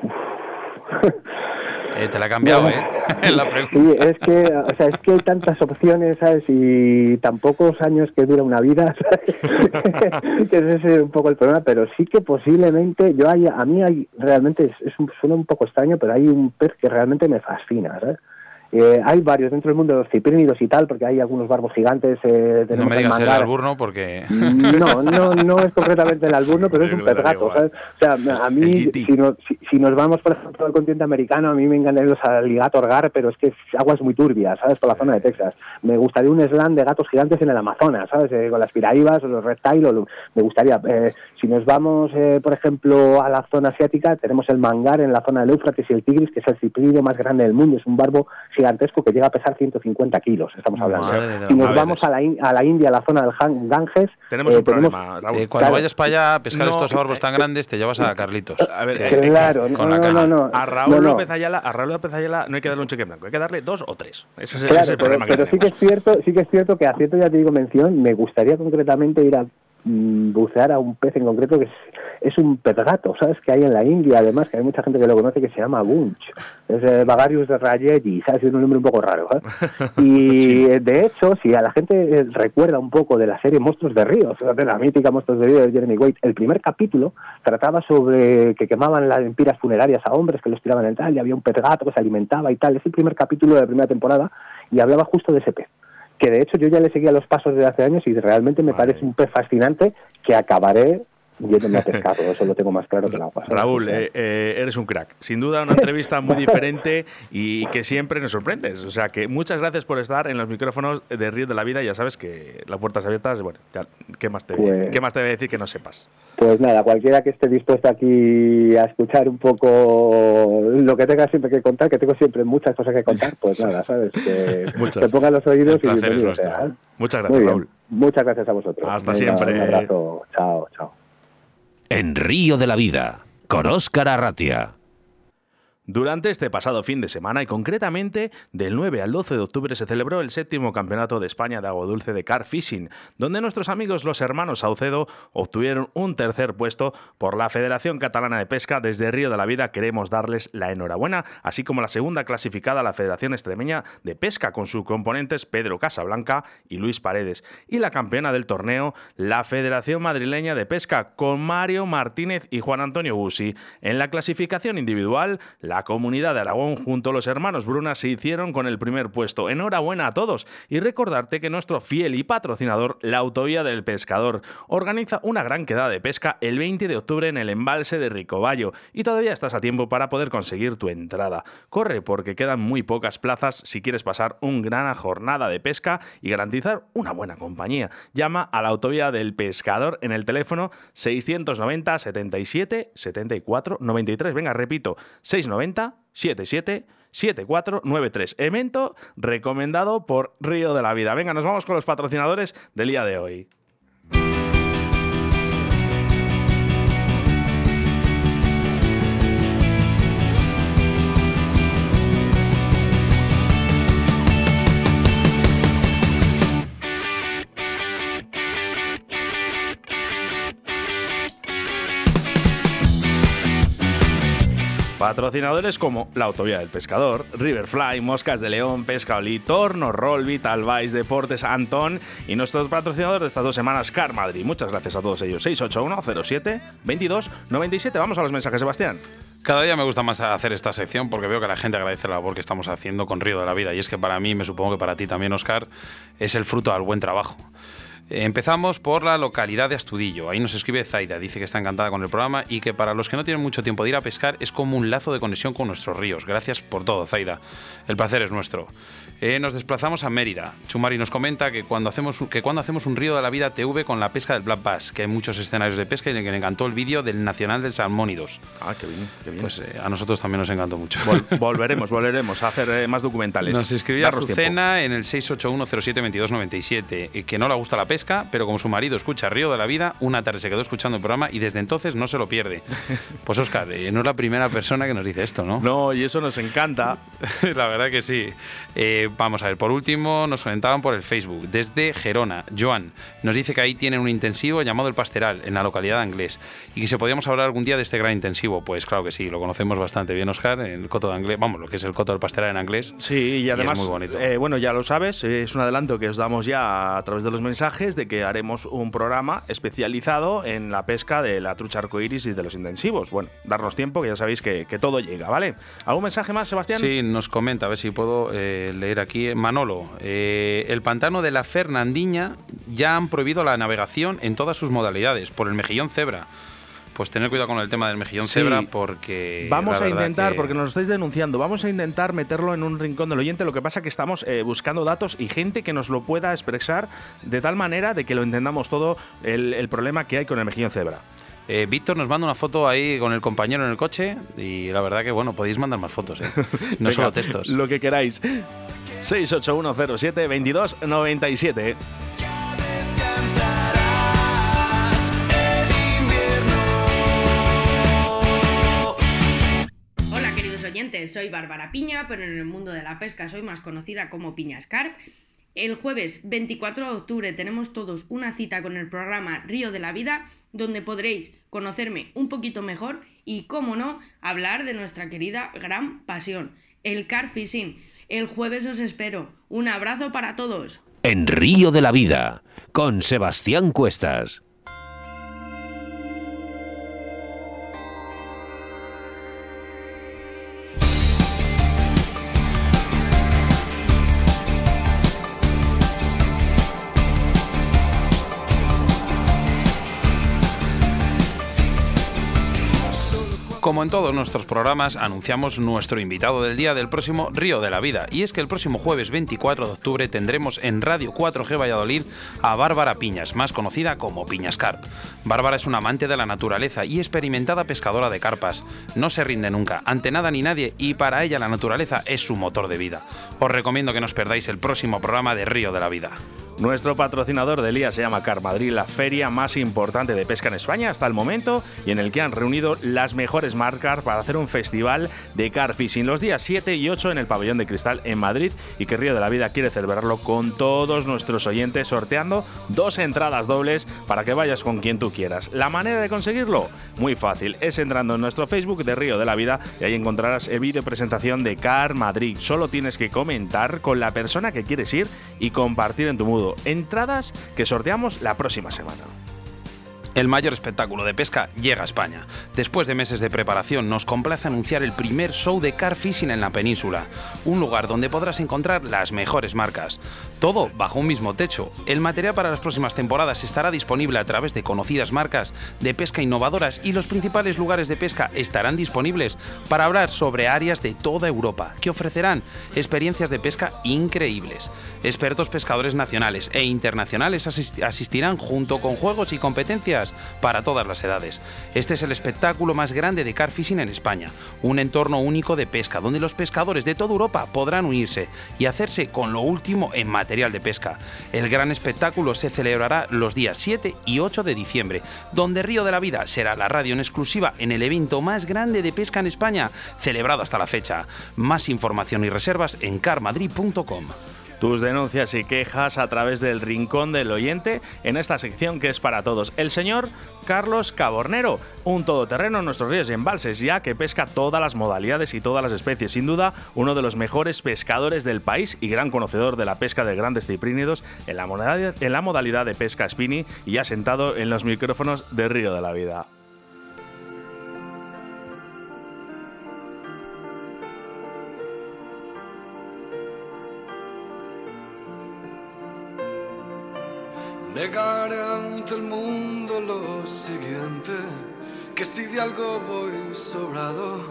Eh, te la he cambiado, No. ¿eh? la pregunta. Sí, es que, o sea, es que hay tantas opciones, ¿sabes? Y tan pocos años que dura una vida, ¿sabes? que ese es un poco el problema, pero sí que posiblemente, yo hay, a mí hay, realmente, es, es un, suena un poco extraño, pero hay un pez que realmente me fascina, ¿sabes? Eh, hay varios dentro del mundo de los ciprínidos y tal, porque hay algunos barbos gigantes. Eh, No me digas el alburno porque... No, no, no es concretamente el alburno, pero es un pez gato, ¿sabes? O sea, a mí, si nos, si, si nos vamos, por ejemplo, al continente americano, a mí me encantan los aligator gar, pero es que es aguas muy turbias, ¿sabes? Por la zona de Texas. Me gustaría un slam de gatos gigantes en el Amazonas, ¿sabes? Eh, con las piraíbas o los reptiles, me gustaría. Eh, si nos vamos, eh, por ejemplo, a la zona asiática, tenemos el mangar en la zona del Éufrates y el tigris, que es el ciprínido más grande del mundo. Es un barbo gigantesco que llega a pesar 150 kilos, estamos hablando. Madre de Si nos A vamos a la, In- a la India, a la zona del Ganges, Tenemos eh, un problema, Raúl. Eh, cuando Claro. vayas para allá a pescar No, estos barbos eh, tan grandes, te llevas a Carlitos. A ver, eh, Claro, no, con la no, no, no. A Raúl No, no. López Ayala, a Raúl López Ayala no hay que darle un cheque blanco, hay que darle dos o tres. Ese es el, ese es Claro, el pero, problema que pero sí que es tenemos. cierto, sí que es cierto que haciendo ya te digo mención, me gustaría concretamente ir a bucear a un pez en concreto que es, es un pez gato, ¿sabes? Que hay en la India, además, que hay mucha gente que lo conoce que se llama Bunch. Es eh, Bagarius de Rayeti, ¿sabes? Es un nombre un poco raro, ¿eh? Y eh, de hecho, si a la gente eh, recuerda un poco de la serie Monstruos de Río, de la mítica Monstruos de Río de Jeremy Wade, el primer capítulo trataba sobre que quemaban las empiras funerarias a hombres que los tiraban en tal, y había un pez gato que se alimentaba y tal. Es el primer capítulo de la primera temporada y hablaba justo de ese pez. Que de hecho yo ya le seguía los pasos desde hace años y realmente me Vale. parece un pez fascinante que acabaré yéndome a pescarlo. Eso lo tengo más claro que agua. ¿sabes? Raúl, eh, eh, eres un crack. Sin duda, una entrevista muy diferente y que siempre nos sorprendes. O sea, que muchas gracias por estar en los micrófonos de Río de la Vida. Ya sabes que las puertas abiertas, bueno, ya, ¿qué, más te, Pues- ¿qué más te voy a decir que no sepas? Pues nada, cualquiera que esté dispuesto aquí a escuchar un poco lo que tenga siempre que contar, que tengo siempre muchas cosas que contar, pues nada, ¿sabes? Que, que pongan los oídos El y bienvenido ¿eh? Muchas gracias. Raúl. Muchas gracias a vosotros. Hasta Venga, siempre. Un abrazo. Chao, chao. En Río de la Vida, con Óscar Arratia. Durante este pasado fin de semana y concretamente del 9 al 12 de octubre se celebró el séptimo Campeonato de España de Agua Dulce de Car Fishing, donde nuestros amigos los hermanos Saucedo obtuvieron un tercer puesto por la Federación Catalana de Pesca. Desde Río de la Vida queremos darles la enhorabuena, así como la segunda clasificada la Federación Extremeña de Pesca con sus componentes Pedro Casablanca y Luis Paredes. Y la campeona del torneo, la Federación Madrileña de Pesca con Mario Martínez y Juan Antonio Busi. En la clasificación individual, la comunidad de Aragón junto a los hermanos Bruna se hicieron con el primer puesto. Enhorabuena a todos y recordarte que nuestro fiel y patrocinador, la Autovía del Pescador, organiza una gran quedada de pesca el 20 de octubre en el embalse de Ricoballo y todavía estás a tiempo para poder conseguir tu entrada. Corre porque quedan muy pocas plazas si quieres pasar una gran jornada de pesca y garantizar una buena compañía. Llama a la Autovía del Pescador en el teléfono 690 77 74 93. Venga, repito, 690 77 7493. Evento recomendado por Río de la Vida. Venga, nos vamos con los patrocinadores del día de hoy. Patrocinadores como la Autovía del Pescador, Riverfly, Moscas de León, Pescaolí, Torno, Rollbit, Albais, Deportes, Antón y nuestros patrocinadores de estas dos semanas, Car Madrid. Muchas gracias a todos ellos. 681 07 22 97. Vamos a los mensajes, Sebastián. Cada día me gusta más hacer esta sección porque veo que la gente agradece la labor que estamos haciendo con Río de la Vida. Y es que para mí, me supongo que para ti también, Oscar, es el fruto del buen trabajo. Empezamos por la localidad de Astudillo. Ahí nos escribe Zaida, dice que está encantada con el programa y que para los que no tienen mucho tiempo de ir a pescar es como un lazo de conexión con nuestros ríos. Gracias por todo, Zaida. El placer es nuestro. Eh, nos desplazamos a Mérida. Chumari nos comenta que cuando, hacemos, que cuando hacemos un río de la vida TV con la pesca del Black Bass, que hay muchos escenarios de pesca y que le encantó el vídeo del Nacional del Salmónidos. Ah, qué bien, qué bien. Pues eh, a nosotros también nos encantó mucho. Vol- volveremos, volveremos a hacer eh, más documentales. Nos escribía. Azucena en el 681072297 y que no le gusta la pesca, pero como su marido escucha Río de la Vida, una tarde se quedó escuchando el programa y desde entonces no se lo pierde. Pues Oscar, eh, no es la primera persona que nos dice esto, ¿no? No, y eso nos encanta. la verdad que sí. Eh, vamos a ver, por último nos comentaban por el Facebook, desde Gerona, Joan, nos dice que ahí tienen un intensivo llamado El Pasteral, en la localidad de Anglés, y que si podíamos hablar algún día de este gran intensivo, pues claro que sí, lo conocemos bastante bien, Oscar, el Coto de Anglés, vamos, lo que es el Coto del Pasteral en Anglés. Sí, y además, es muy bonito. eh, bueno, ya lo sabes, es un adelanto que os damos ya a través de los mensajes de que haremos un programa especializado en la pesca de la trucha arcoiris y de los intensivos. Bueno, darnos tiempo, que ya sabéis que, que todo llega, ¿vale? ¿Algún mensaje más, Sebastián? Sí, nos comenta, a ver si puedo eh, leer aquí. Manolo, eh, el pantano de la Fernandiña ya han prohibido la navegación en todas sus modalidades por el mejillón cebra. Pues tener cuidado con el tema del mejillón Sí. cebra porque. Vamos a intentar, que- porque nos lo estáis denunciando, vamos a intentar meterlo en un rincón del oyente. Lo que pasa que estamos eh, buscando datos y gente que nos lo pueda expresar de tal manera de que lo entendamos todo el, el problema que hay con el mejillón cebra. Eh, Víctor nos manda una foto ahí con el compañero en el coche y la verdad que, bueno, podéis mandar más fotos, ¿eh? no Venga, solo textos. Lo que queráis. 68107 2297. Soy Bárbara Piña, pero en el mundo de la pesca soy más conocida como Piña Scarp. El jueves 24 de octubre tenemos todos una cita con el programa Río de la Vida, donde podréis conocerme un poquito mejor y, cómo no, hablar de nuestra querida gran pasión, el car fishing. El jueves os espero. Un abrazo para todos. En Río de la Vida, con Sebastián Cuestas. Como en todos nuestros programas, anunciamos nuestro invitado del día del próximo Río de la Vida. Y es que el próximo jueves 24 de octubre tendremos en Radio 4G Valladolid a Bárbara Piñas, más conocida como Piñas Carp. Bárbara es una amante de la naturaleza y experimentada pescadora de carpas. No se rinde nunca, ante nada ni nadie, y para ella la naturaleza es su motor de vida. Os recomiendo que no os perdáis el próximo programa de Río de la Vida. Nuestro patrocinador del día se llama Car Madrid, la feria más importante de pesca en España hasta el momento y en el que han reunido las mejores marcas para hacer un festival de car fishing los días 7 y 8 en el pabellón de cristal en Madrid y que Río de la Vida quiere celebrarlo con todos nuestros oyentes sorteando dos entradas dobles para que vayas con quien tú quieras. La manera de conseguirlo, muy fácil, es entrando en nuestro Facebook de Río de la Vida y ahí encontrarás el vídeo presentación de Car Madrid. Solo tienes que comentar con la persona que quieres ir y compartir en tu mudo entradas que sorteamos la próxima semana. El mayor espectáculo de pesca llega a España. Después de meses de preparación, nos complace anunciar el primer show de car fishing en la península, un lugar donde podrás encontrar las mejores marcas. Todo bajo un mismo techo. El material para las próximas temporadas estará disponible a través de conocidas marcas de pesca innovadoras y los principales lugares de pesca estarán disponibles para hablar sobre áreas de toda Europa que ofrecerán experiencias de pesca increíbles. Expertos pescadores nacionales e internacionales asist- asistirán junto con juegos y competencias para todas las edades. Este es el espectáculo más grande de car fishing en España, un entorno único de pesca donde los pescadores de toda Europa podrán unirse y hacerse con lo último en material de pesca. El gran espectáculo se celebrará los días 7 y 8 de diciembre, donde Río de la Vida será la radio en exclusiva en el evento más grande de pesca en España, celebrado hasta la fecha. Más información y reservas en carmadrid.com. Tus denuncias y quejas a través del rincón del oyente en esta sección que es para todos. El señor Carlos Cabornero, un todoterreno en nuestros ríos y embalses, ya que pesca todas las modalidades y todas las especies. Sin duda, uno de los mejores pescadores del país y gran conocedor de la pesca de grandes ciprínidos en la modalidad, de pesca spinny y asentado en los micrófonos de Río de la Vida. Negaré ante el mundo lo siguiente, que si de algo voy sobrado,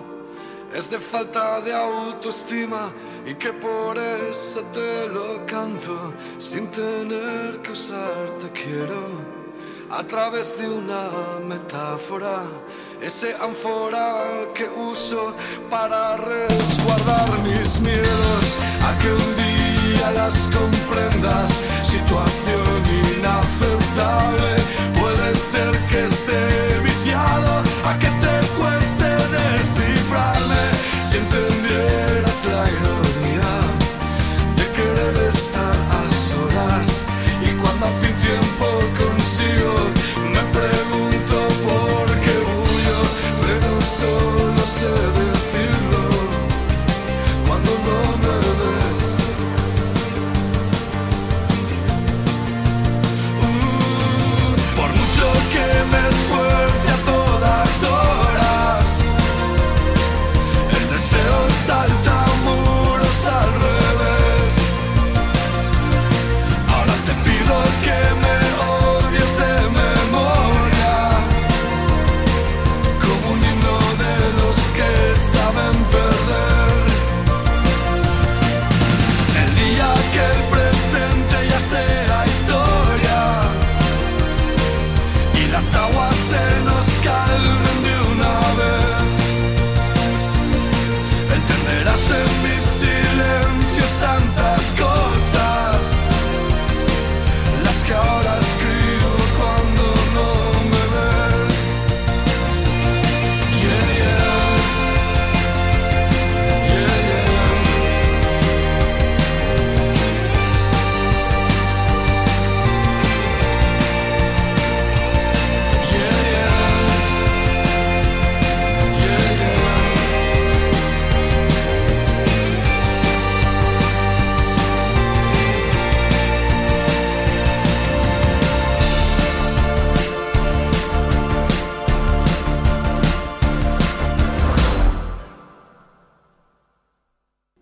es de falta de autoestima y que por eso te lo canto sin tener que usar te quiero. A través de una metáfora, ese ánfora que uso para resguardar mis miedos a que un día las comprendas. Situación inaceptable,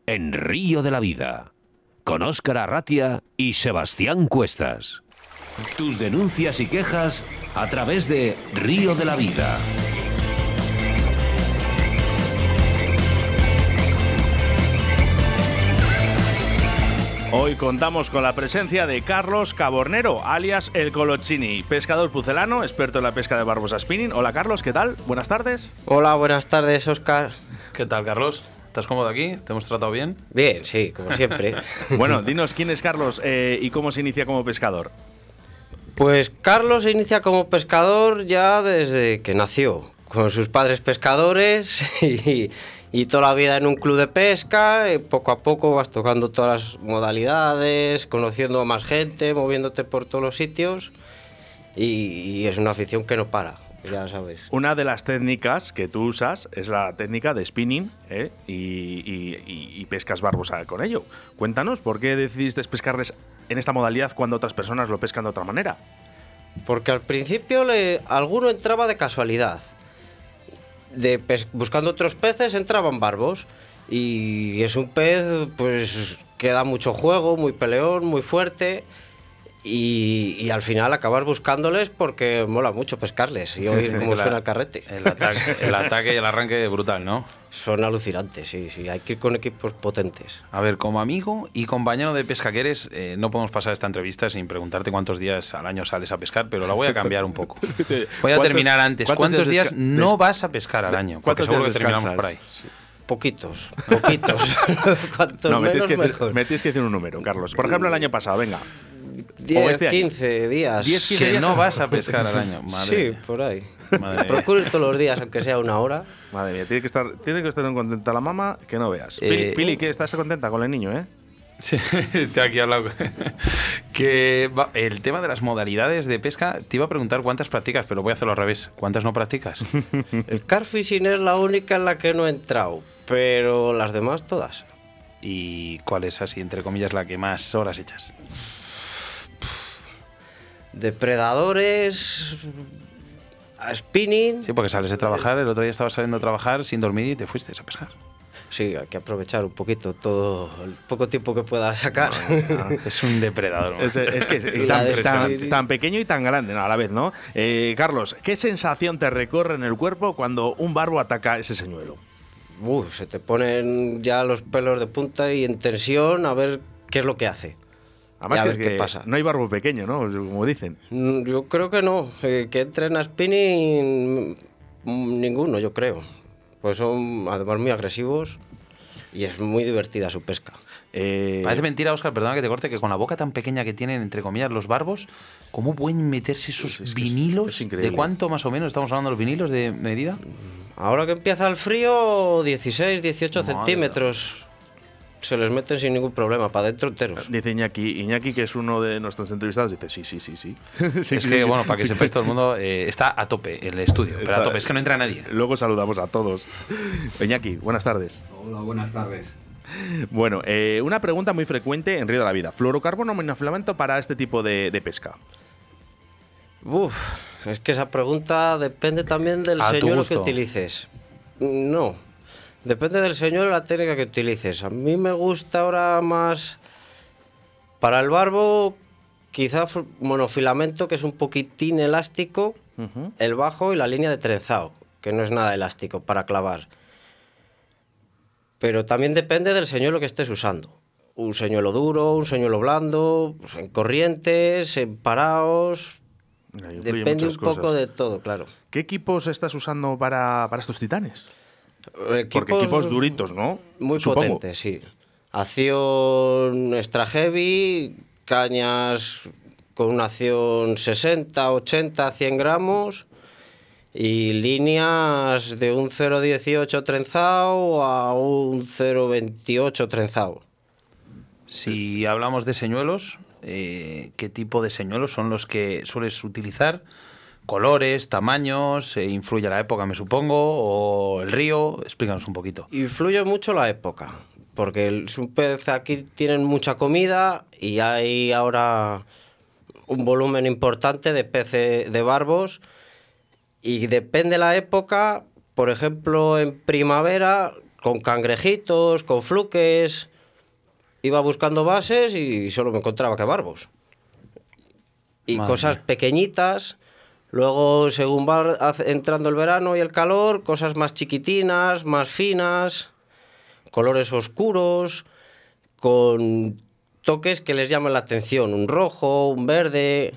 en Río de la Vida, con Óscar Arratia y Sebastián Cuestas. Tus denuncias y quejas a través de Río de la Vida. Hoy contamos con la presencia de Carlos Cabornero, alias El Colochini, pescador pucelano, experto en la pesca de barbos a spinning. Hola Carlos, ¿qué tal? Buenas tardes. Hola, buenas tardes, Oscar. ¿Qué tal, Carlos? ¿Estás cómodo aquí? ¿Te hemos tratado bien? Bien, sí, como siempre. Bueno, dinos quién es Carlos eh, y cómo se inicia como pescador. Pues Carlos se inicia como pescador ya desde que nació, con sus padres pescadores y, y toda la vida en un club de pesca. y poco a poco vas tocando todas las modalidades, conociendo a más gente, moviéndote por todos los sitios y, y es una afición que no para, ya sabes. Una de las técnicas que tú usas es la técnica de spinning ¿eh? y, y- y- y pescas barbos a- con ello. Cuéntanos, ¿por qué decidiste pescarles en esta modalidad cuando otras personas lo pescan de otra manera? Porque al principio le, alguno entraba de casualidad. De pes- buscando otros peces entraban barbos. Y es un pez pues que da mucho juego, muy peleón, muy fuerte. Y, y al final acabas buscándoles porque mola mucho pescarles y oír cómo La- suena el carrete. El ataque, el ataque y el arranque brutal, ¿no? Son alucinantes, sí, sí. Hay que ir con equipos potentes. A ver, como amigo y compañero de pesca que eres, eh, no podemos pasar esta entrevista sin preguntarte cuántos días al año sales a pescar, pero la voy a cambiar un poco. Voy a ¿Cuántos- terminar antes. cuántos ¿Cuántos días no vas a pescar al año? Porque ¿Cuántos seguro que terminamos por ahí. Poquitos, poquitos. No, me tienes, menos, que, decir- mejor. me tienes que decir un número, Carlos. Por ejemplo, el año pasado, venga. 10, este año. 15 días. 10, 15 Que días no vas a pescar al año. Madre Sí, mía. por ahí. Madre ir todos los días, aunque sea una hora. Madre mía, tiene que estar, tiene que estar contenta la mamá que no veas. Eh, Pili, Pili, ¿qué? ¿Estás contenta con el niño, eh? Sí, estoy aquí al lado. que va- el tema de las modalidades de pesca, te iba a preguntar cuántas practicas, pero voy a hacerlo al revés. ¿Cuántas no practicas? El carfishing es la única en la que no he entrado, pero las demás todas. ¿Y cuál es así, entre comillas, la que más horas echas? Depredadores, a spinning. Sí, porque sales de trabajar, el otro día estabas saliendo a trabajar sin dormir y te fuiste a pescar. Sí, hay que aprovechar un poquito todo el poco tiempo que pueda sacar. Es un depredador. Es, es que es tan, tan pequeño y tan grande ¿no? a la vez, ¿no? Eh, Carlos, ¿qué sensación te recorre en el cuerpo cuando un barbo ataca ese señuelo? Uf, se te ponen ya los pelos de punta y en tensión a ver qué es lo que hace. Además, que, ver qué que pasa. no hay barbo pequeño, ¿no? Como dicen. Mm, Yo creo que no. eh, que entren a spinning mm, ninguno, yo creo. Pues son además muy agresivos y es muy divertida su pesca. Eh, Parece mentira, Oscar, perdona que te corte, que con la boca tan pequeña que tienen, entre comillas, los barbos, ¿cómo pueden meterse esos es que es- vinilos? es. ¿De cuánto más o menos estamos hablando de los vinilos de medida? Ahora que empieza el frío, 16, 18 Madre centímetros. Se les meten sin ningún problema, para adentro enteros. Dice Iñaki, Iñaki, que es uno de nuestros entrevistados, dice sí, sí, sí, sí. Sí, es que, sí. bueno, para que Sí, sepáis, todo el mundo eh, está a tope el estudio, pero a tope, es que no entra nadie. Luego saludamos a todos. Iñaki, buenas tardes. Hola, buenas tardes. Bueno, eh, una pregunta muy frecuente en Río de la Vida. ¿Fluorocarbono o monofilamento para este tipo de, de pesca? Uf, es que esa pregunta depende también del señuelo que utilices. No, depende del señuelo y la técnica que utilices. A mí me gusta ahora más para el barbo, quizá monofilamento, que es un poquitín elástico, el bajo y la línea de trenzado, que no es nada elástico para clavar. Pero también depende del señuelo que estés usando. Un señuelo duro, un señuelo blando, pues, en corrientes, en influyen Depende un poco de todo, claro. ¿Qué equipos estás usando para, para estos titanes? Equipos Porque equipos duritos, ¿no? Muy Supongo. potentes, sí. Acción extra heavy, cañas con una acción 60, 80, 100 gramos y líneas de un 0,18 trenzado a un 0,28 trenzado. Si hablamos de señuelos, eh, ¿qué tipo de señuelos son los que sueles utilizar? ¿Colores, tamaños? eh, ¿Influye la época, me supongo? ¿O el río? Explícanos un poquito. Influye mucho la época, porque el- es un pez aquí tienen mucha comida y hay ahora un volumen importante de peces de barbos y depende la época, por ejemplo, en primavera con cangrejitos, con fluques. Iba buscando bases y solo me encontraba que barbos. Y Madre cosas pequeñitas. Luego, según va entrando el verano y el calor, cosas más chiquitinas, más finas, colores oscuros, con toques que les llaman la atención. Un rojo, un verde,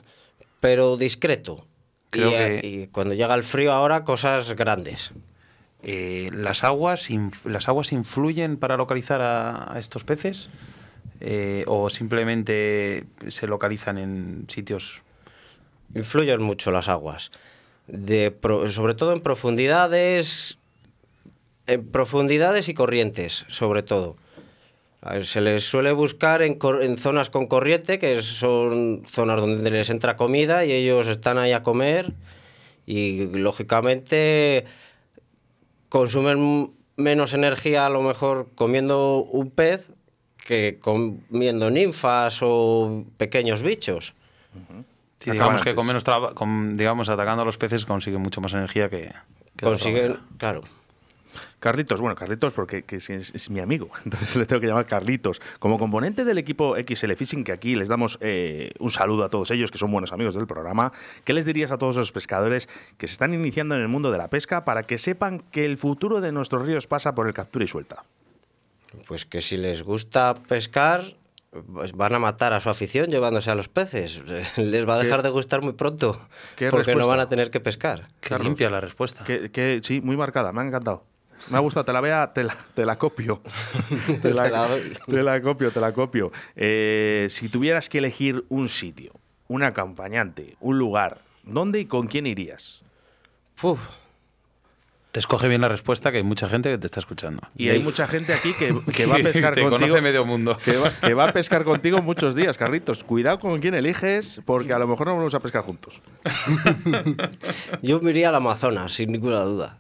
pero discreto. Creo y, eh, que- y cuando llega el frío ahora, cosas grandes. Eh, ¿las, aguas ¿Las aguas influyen para localizar a, a estos peces? Eh, ¿O simplemente se localizan en sitios Influyen mucho las aguas. Sobre todo en profundidades. En profundidades y corrientes, sobre todo. Se les suele buscar en, en zonas con corriente, que son zonas donde les entra comida y ellos están ahí a comer. Y lógicamente consumen menos energía a lo mejor comiendo un pez que comiendo ninfas o pequeños bichos. Sí, digamos que con menos con, digamos, atacando a los peces consiguen mucho más energía que... que manera. claro. Carlitos, bueno, Carlitos porque que es, es mi amigo, entonces le tengo que llamar Carlitos. Como componente del equipo XL Fishing, que aquí les damos eh, un saludo a todos ellos, que son buenos amigos del programa, ¿qué les dirías a todos los pescadores que se están iniciando en el mundo de la pesca para que sepan que el futuro de nuestros ríos pasa por el captura y suelta? Pues que si les gusta pescar, pues van a matar a su afición llevándose a los peces. Les va a dejar de gustar muy pronto. qué Porque no van a tener que pescar. Qué Carlos. limpia la respuesta. Que, que- sí, muy marcada, me ha encantado. Me ha gustado, te la vea, te la, te la copio. te, la, Te la doy. te la copio, te la copio. Eh, si tuvieras que elegir un sitio, un acompañante, un lugar, ¿dónde y con quién irías? Uf, Escoge bien la respuesta, que hay mucha gente que te está escuchando. Y hay mucha gente aquí que, que va a pescar Te contigo. conoce medio mundo. Que va, que va a pescar contigo muchos días, Carlitos. Cuidado con quién eliges, porque a lo mejor no vamos a pescar juntos. yo me iría al Amazonas, sin ninguna duda.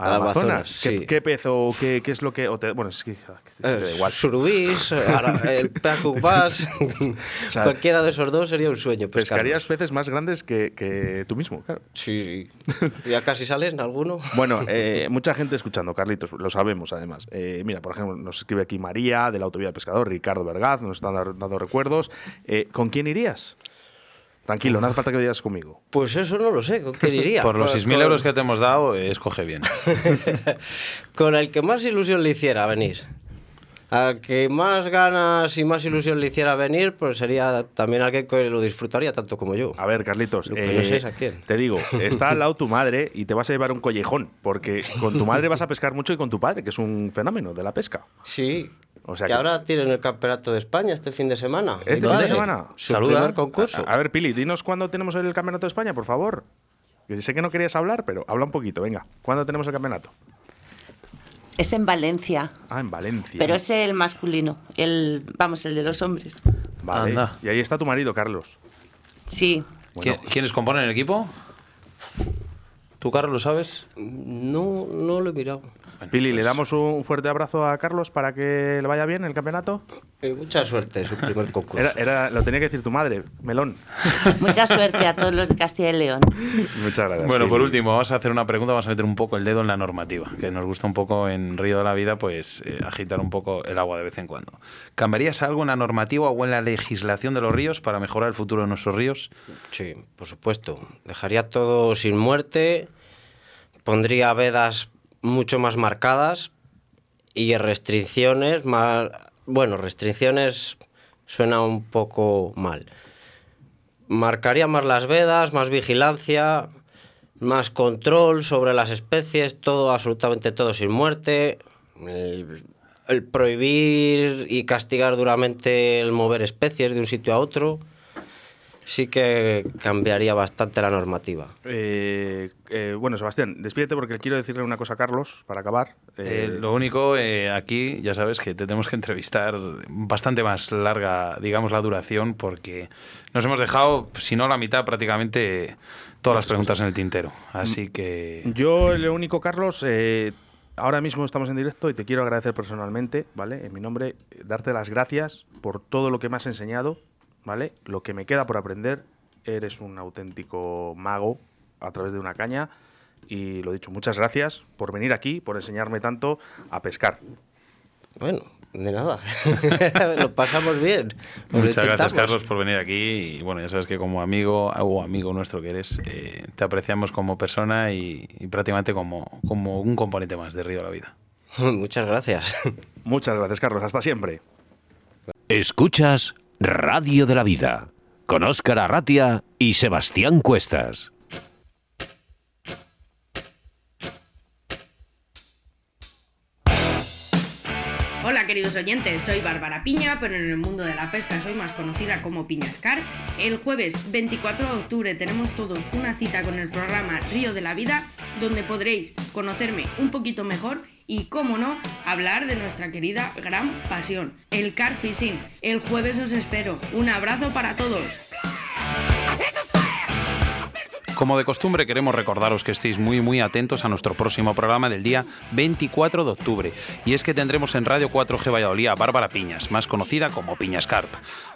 ¿Al Amazonas? ¿Qué, sí. qué pez o qué, qué es lo que.? o te- bueno, es que. ah, te da Eh, igual. Surubís, ara- el Peacock Bass, sea, cualquiera de esos dos sería un sueño. pescarlos. Pescarías peces más grandes que, que tú mismo, claro. Sí, sí. ¿Ya casi salen alguno? Bueno, eh, mucha gente escuchando, Carlitos, lo sabemos además. Eh, mira, por ejemplo, nos escribe aquí María de la Autovía del Pescador, Ricardo Vergaz, nos están dando recuerdos. Eh, ¿Con quién irías? Tranquilo, no hace falta que digas conmigo. Pues eso no lo sé, ¿con quién iría? Por los Con- 6.000 euros que te hemos dado, eh, escoge bien. Con el que más ilusión le hiciera venir. Al que más ganas y más ilusión le hiciera venir, pues sería también alguien que lo disfrutaría tanto como yo. A ver, Carlitos, es a quién. te digo, está al lado tu madre y te vas a llevar un collejón, porque con tu madre vas a pescar mucho y con tu padre, que es un fenómeno de la pesca. Sí. O sea que, que- ahora tienen el campeonato de España este fin de semana. ¿Este fin de semana? Su Saluda. primer concurso. A, a ver, Pili, dinos cuándo tenemos el Campeonato de España, por favor. Que sé que no querías hablar, pero habla un poquito, venga. ¿Cuándo tenemos el campeonato? Es en Valencia, Ah, en Valencia. pero es el masculino, el vamos, el de los hombres. Vale. Anda. Y ahí está tu marido, Carlos. Sí, Bueno, ¿Qui- ¿Quiénes componen el equipo? ¿Tú, Carlos, lo sabes? No, no lo he mirado. Pili, ¿le pues- damos un fuerte abrazo a Carlos para que le vaya bien el campeonato? Eh, mucha suerte, su primer concurso. Era, era- lo tenía que decir tu madre, Melón. mucha suerte a todos los de Castilla y León. Muchas gracias. Bueno, por último, vamos a hacer una pregunta, vamos a meter un poco el dedo en la normativa, que nos gusta un poco en Río de la Vida, pues eh, agitar un poco el agua de vez en cuando. ¿Cambiarías algo en la normativa o en la legislación de los ríos para mejorar el futuro de nuestros ríos? Sí, por supuesto. Dejaría todo sin muerte, pondría vedas mucho más marcadas y restricciones más... Bueno, restricciones suena un poco mal. Marcaría más las vedas, más vigilancia, más control sobre las especies, todo, absolutamente todo sin muerte. El, el prohibir y castigar duramente el mover especies de un sitio a otro sí que cambiaría bastante la normativa. Eh, eh, bueno, Sebastián, despídete porque quiero decirle una cosa a Carlos para acabar. Eh, Eh, lo único, eh, aquí ya sabes que te tenemos que entrevistar bastante más larga, digamos, la duración, porque nos hemos dejado, si no la mitad, prácticamente todas las preguntas en el tintero. Así que... Yo lo único, Carlos, eh, ahora mismo estamos en directo y te quiero agradecer personalmente, ¿vale? En mi nombre, darte las gracias por todo lo que me has enseñado, ¿vale? Lo que me queda por aprender, eres un auténtico mago a través de una caña. Y lo dicho, muchas gracias por venir aquí, por enseñarme tanto a pescar. Bueno, de nada. Lo pasamos bien. Lo Muchas gracias. Carlos, por venir aquí. Y bueno, ya sabes que como amigo o amigo nuestro que eres, eh, te apreciamos como persona y, y prácticamente como, como un componente más de Río de la Vida. Muchas gracias. Muchas gracias, Carlos. Hasta siempre. Escuchas Radio de la Vida con Óscar Arratia y Sebastián Cuestas. Hola queridos oyentes, soy Bárbara Piña, pero en el mundo de la pesca soy más conocida como Piñascar. El jueves 24 de octubre tenemos todos una cita con el programa Río de la Vida, donde podréis conocerme un poquito mejor y, como no, hablar de nuestra querida gran pasión, el car fishing. El jueves os espero. Un abrazo para todos. Como de costumbre, queremos recordaros que estéis muy muy atentos a nuestro próximo programa del día 24 de octubre. Y es que tendremos en Radio 4G Valladolid a Bárbara Piñas, más conocida como Piñas Carp.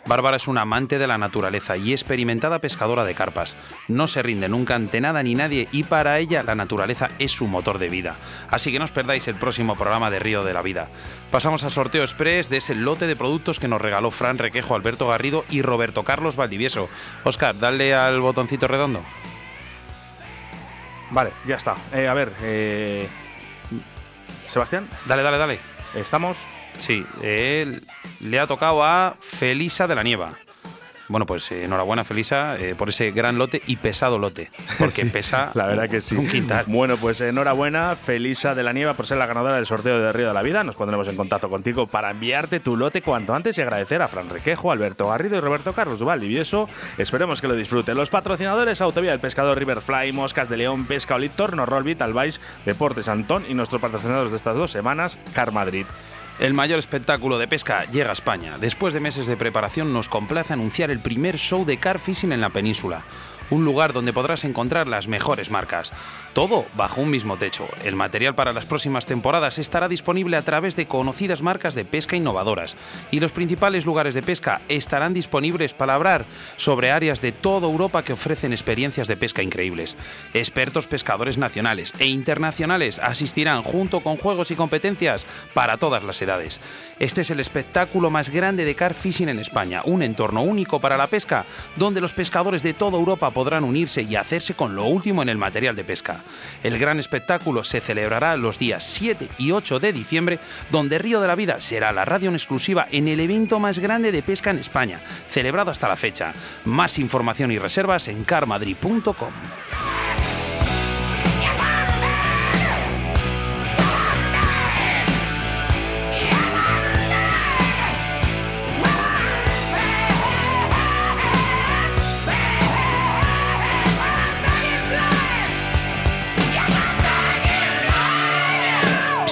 Bárbara es una amante de la naturaleza y experimentada pescadora de carpas. No se rinde nunca ante nada ni nadie y para ella la naturaleza es su motor de vida. Así que no os perdáis el próximo programa de Río de la Vida. Pasamos al sorteo express de ese lote de productos que nos regaló Fran Requejo, Alberto Garrido y Roberto Carlos Valdivieso. Oscar, dale al botoncito redondo. Vale, ya está. Eh, a ver, eh, Sebastián, Dale, dale, dale. estamos. Sí, le ha tocado a Felisa de la Nieva. Bueno, pues eh, enhorabuena, Felisa, eh, por ese gran lote y pesado lote. Porque Sí, pesa la verdad que sí. un quintal. Bueno, pues enhorabuena, Felisa de la Nieva, por ser la ganadora del sorteo de Río de la Vida. Nos pondremos en contacto contigo para enviarte tu lote cuanto antes y agradecer a Fran Requejo, Alberto Garrido y Roberto Carlos Valdivieso. Esperemos que lo disfruten. Los patrocinadores: Autovía del Pescador, Riverfly, Moscas de León, Pesca Olit, Torno, Roll, Vital Vice, Deportes Antón y nuestros patrocinadores de estas dos semanas, Car Madrid. El mayor espectáculo de pesca llega a España. Después de meses de preparación, nos complace anunciar el primer show de car fishing en la península. Un lugar donde podrás encontrar las mejores marcas. Todo bajo un mismo techo. El material para las próximas temporadas estará disponible a través de conocidas marcas de pesca innovadoras. Y los principales lugares de pesca estarán disponibles para hablar sobre áreas de toda Europa que ofrecen experiencias de pesca increíbles. Expertos pescadores nacionales e internacionales asistirán junto con juegos y competencias para todas las edades. Este es el espectáculo más grande de car fishing en España, un entorno único para la pesca, donde los pescadores de toda Europa podrán unirse y hacerse con lo último en el material de pesca. El gran espectáculo se celebrará los días 7 y 8 de diciembre, donde Río de la Vida será la radio en exclusiva en el evento más grande de pesca en España, celebrado hasta la fecha. Más información y reservas en carmadrid.com.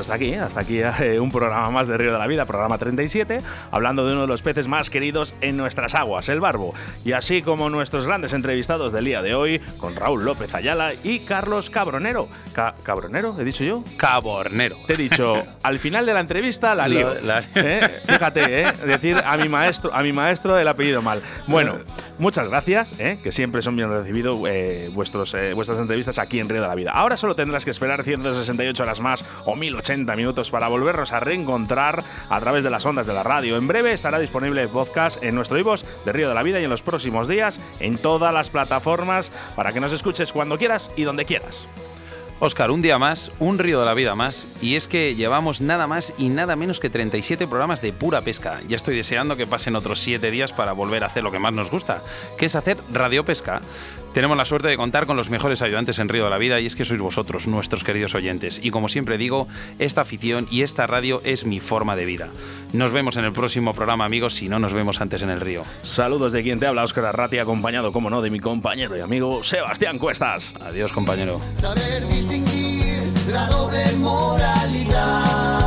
Hasta aquí, hasta aquí eh, un programa más de Río de la Vida, programa 37, hablando de uno de los peces más queridos en nuestras aguas, el barbo. Y así como nuestros grandes entrevistados del día de hoy, con Raúl López Ayala y Carlos Cabronero. Ca- ¿Cabronero? ¿He dicho yo? Cabornero. Te he dicho, al final de la entrevista la lío. Lo- la- ¿Eh? Fíjate, ¿eh? decir a mi maestro, a mi maestro el apellido mal. Bueno, muchas gracias, ¿eh? que siempre son bien recibidos eh, vuestros, eh, vuestras entrevistas aquí en Río de la Vida. Ahora solo tendrás que esperar 168 horas más o 1080 minutos para volvernos a reencontrar a través de las ondas de la radio. En breve estará disponible el podcast en nuestro iVoox de Río de la Vida y en los próximos días en todas las plataformas para que nos escuches cuando quieras y donde quieras. Oscar, un día más, un río de la vida más, y es que llevamos nada más y nada menos que 37 programas de pura pesca. Ya estoy deseando que pasen otros 7 días para volver a hacer lo que más nos gusta, que es hacer radio pesca. Tenemos la suerte de contar con los mejores ayudantes en Río de la Vida y es que sois vosotros, nuestros queridos oyentes. Y como siempre digo, esta afición y esta radio es mi forma de vida. Nos vemos en el próximo programa, amigos, si no nos vemos antes en el río. Saludos de quien te habla, Óscar Arrati, acompañado, como no, de mi compañero y amigo Sebastián Cuestas. Adiós, compañero. saber distinguir la doble moralidad.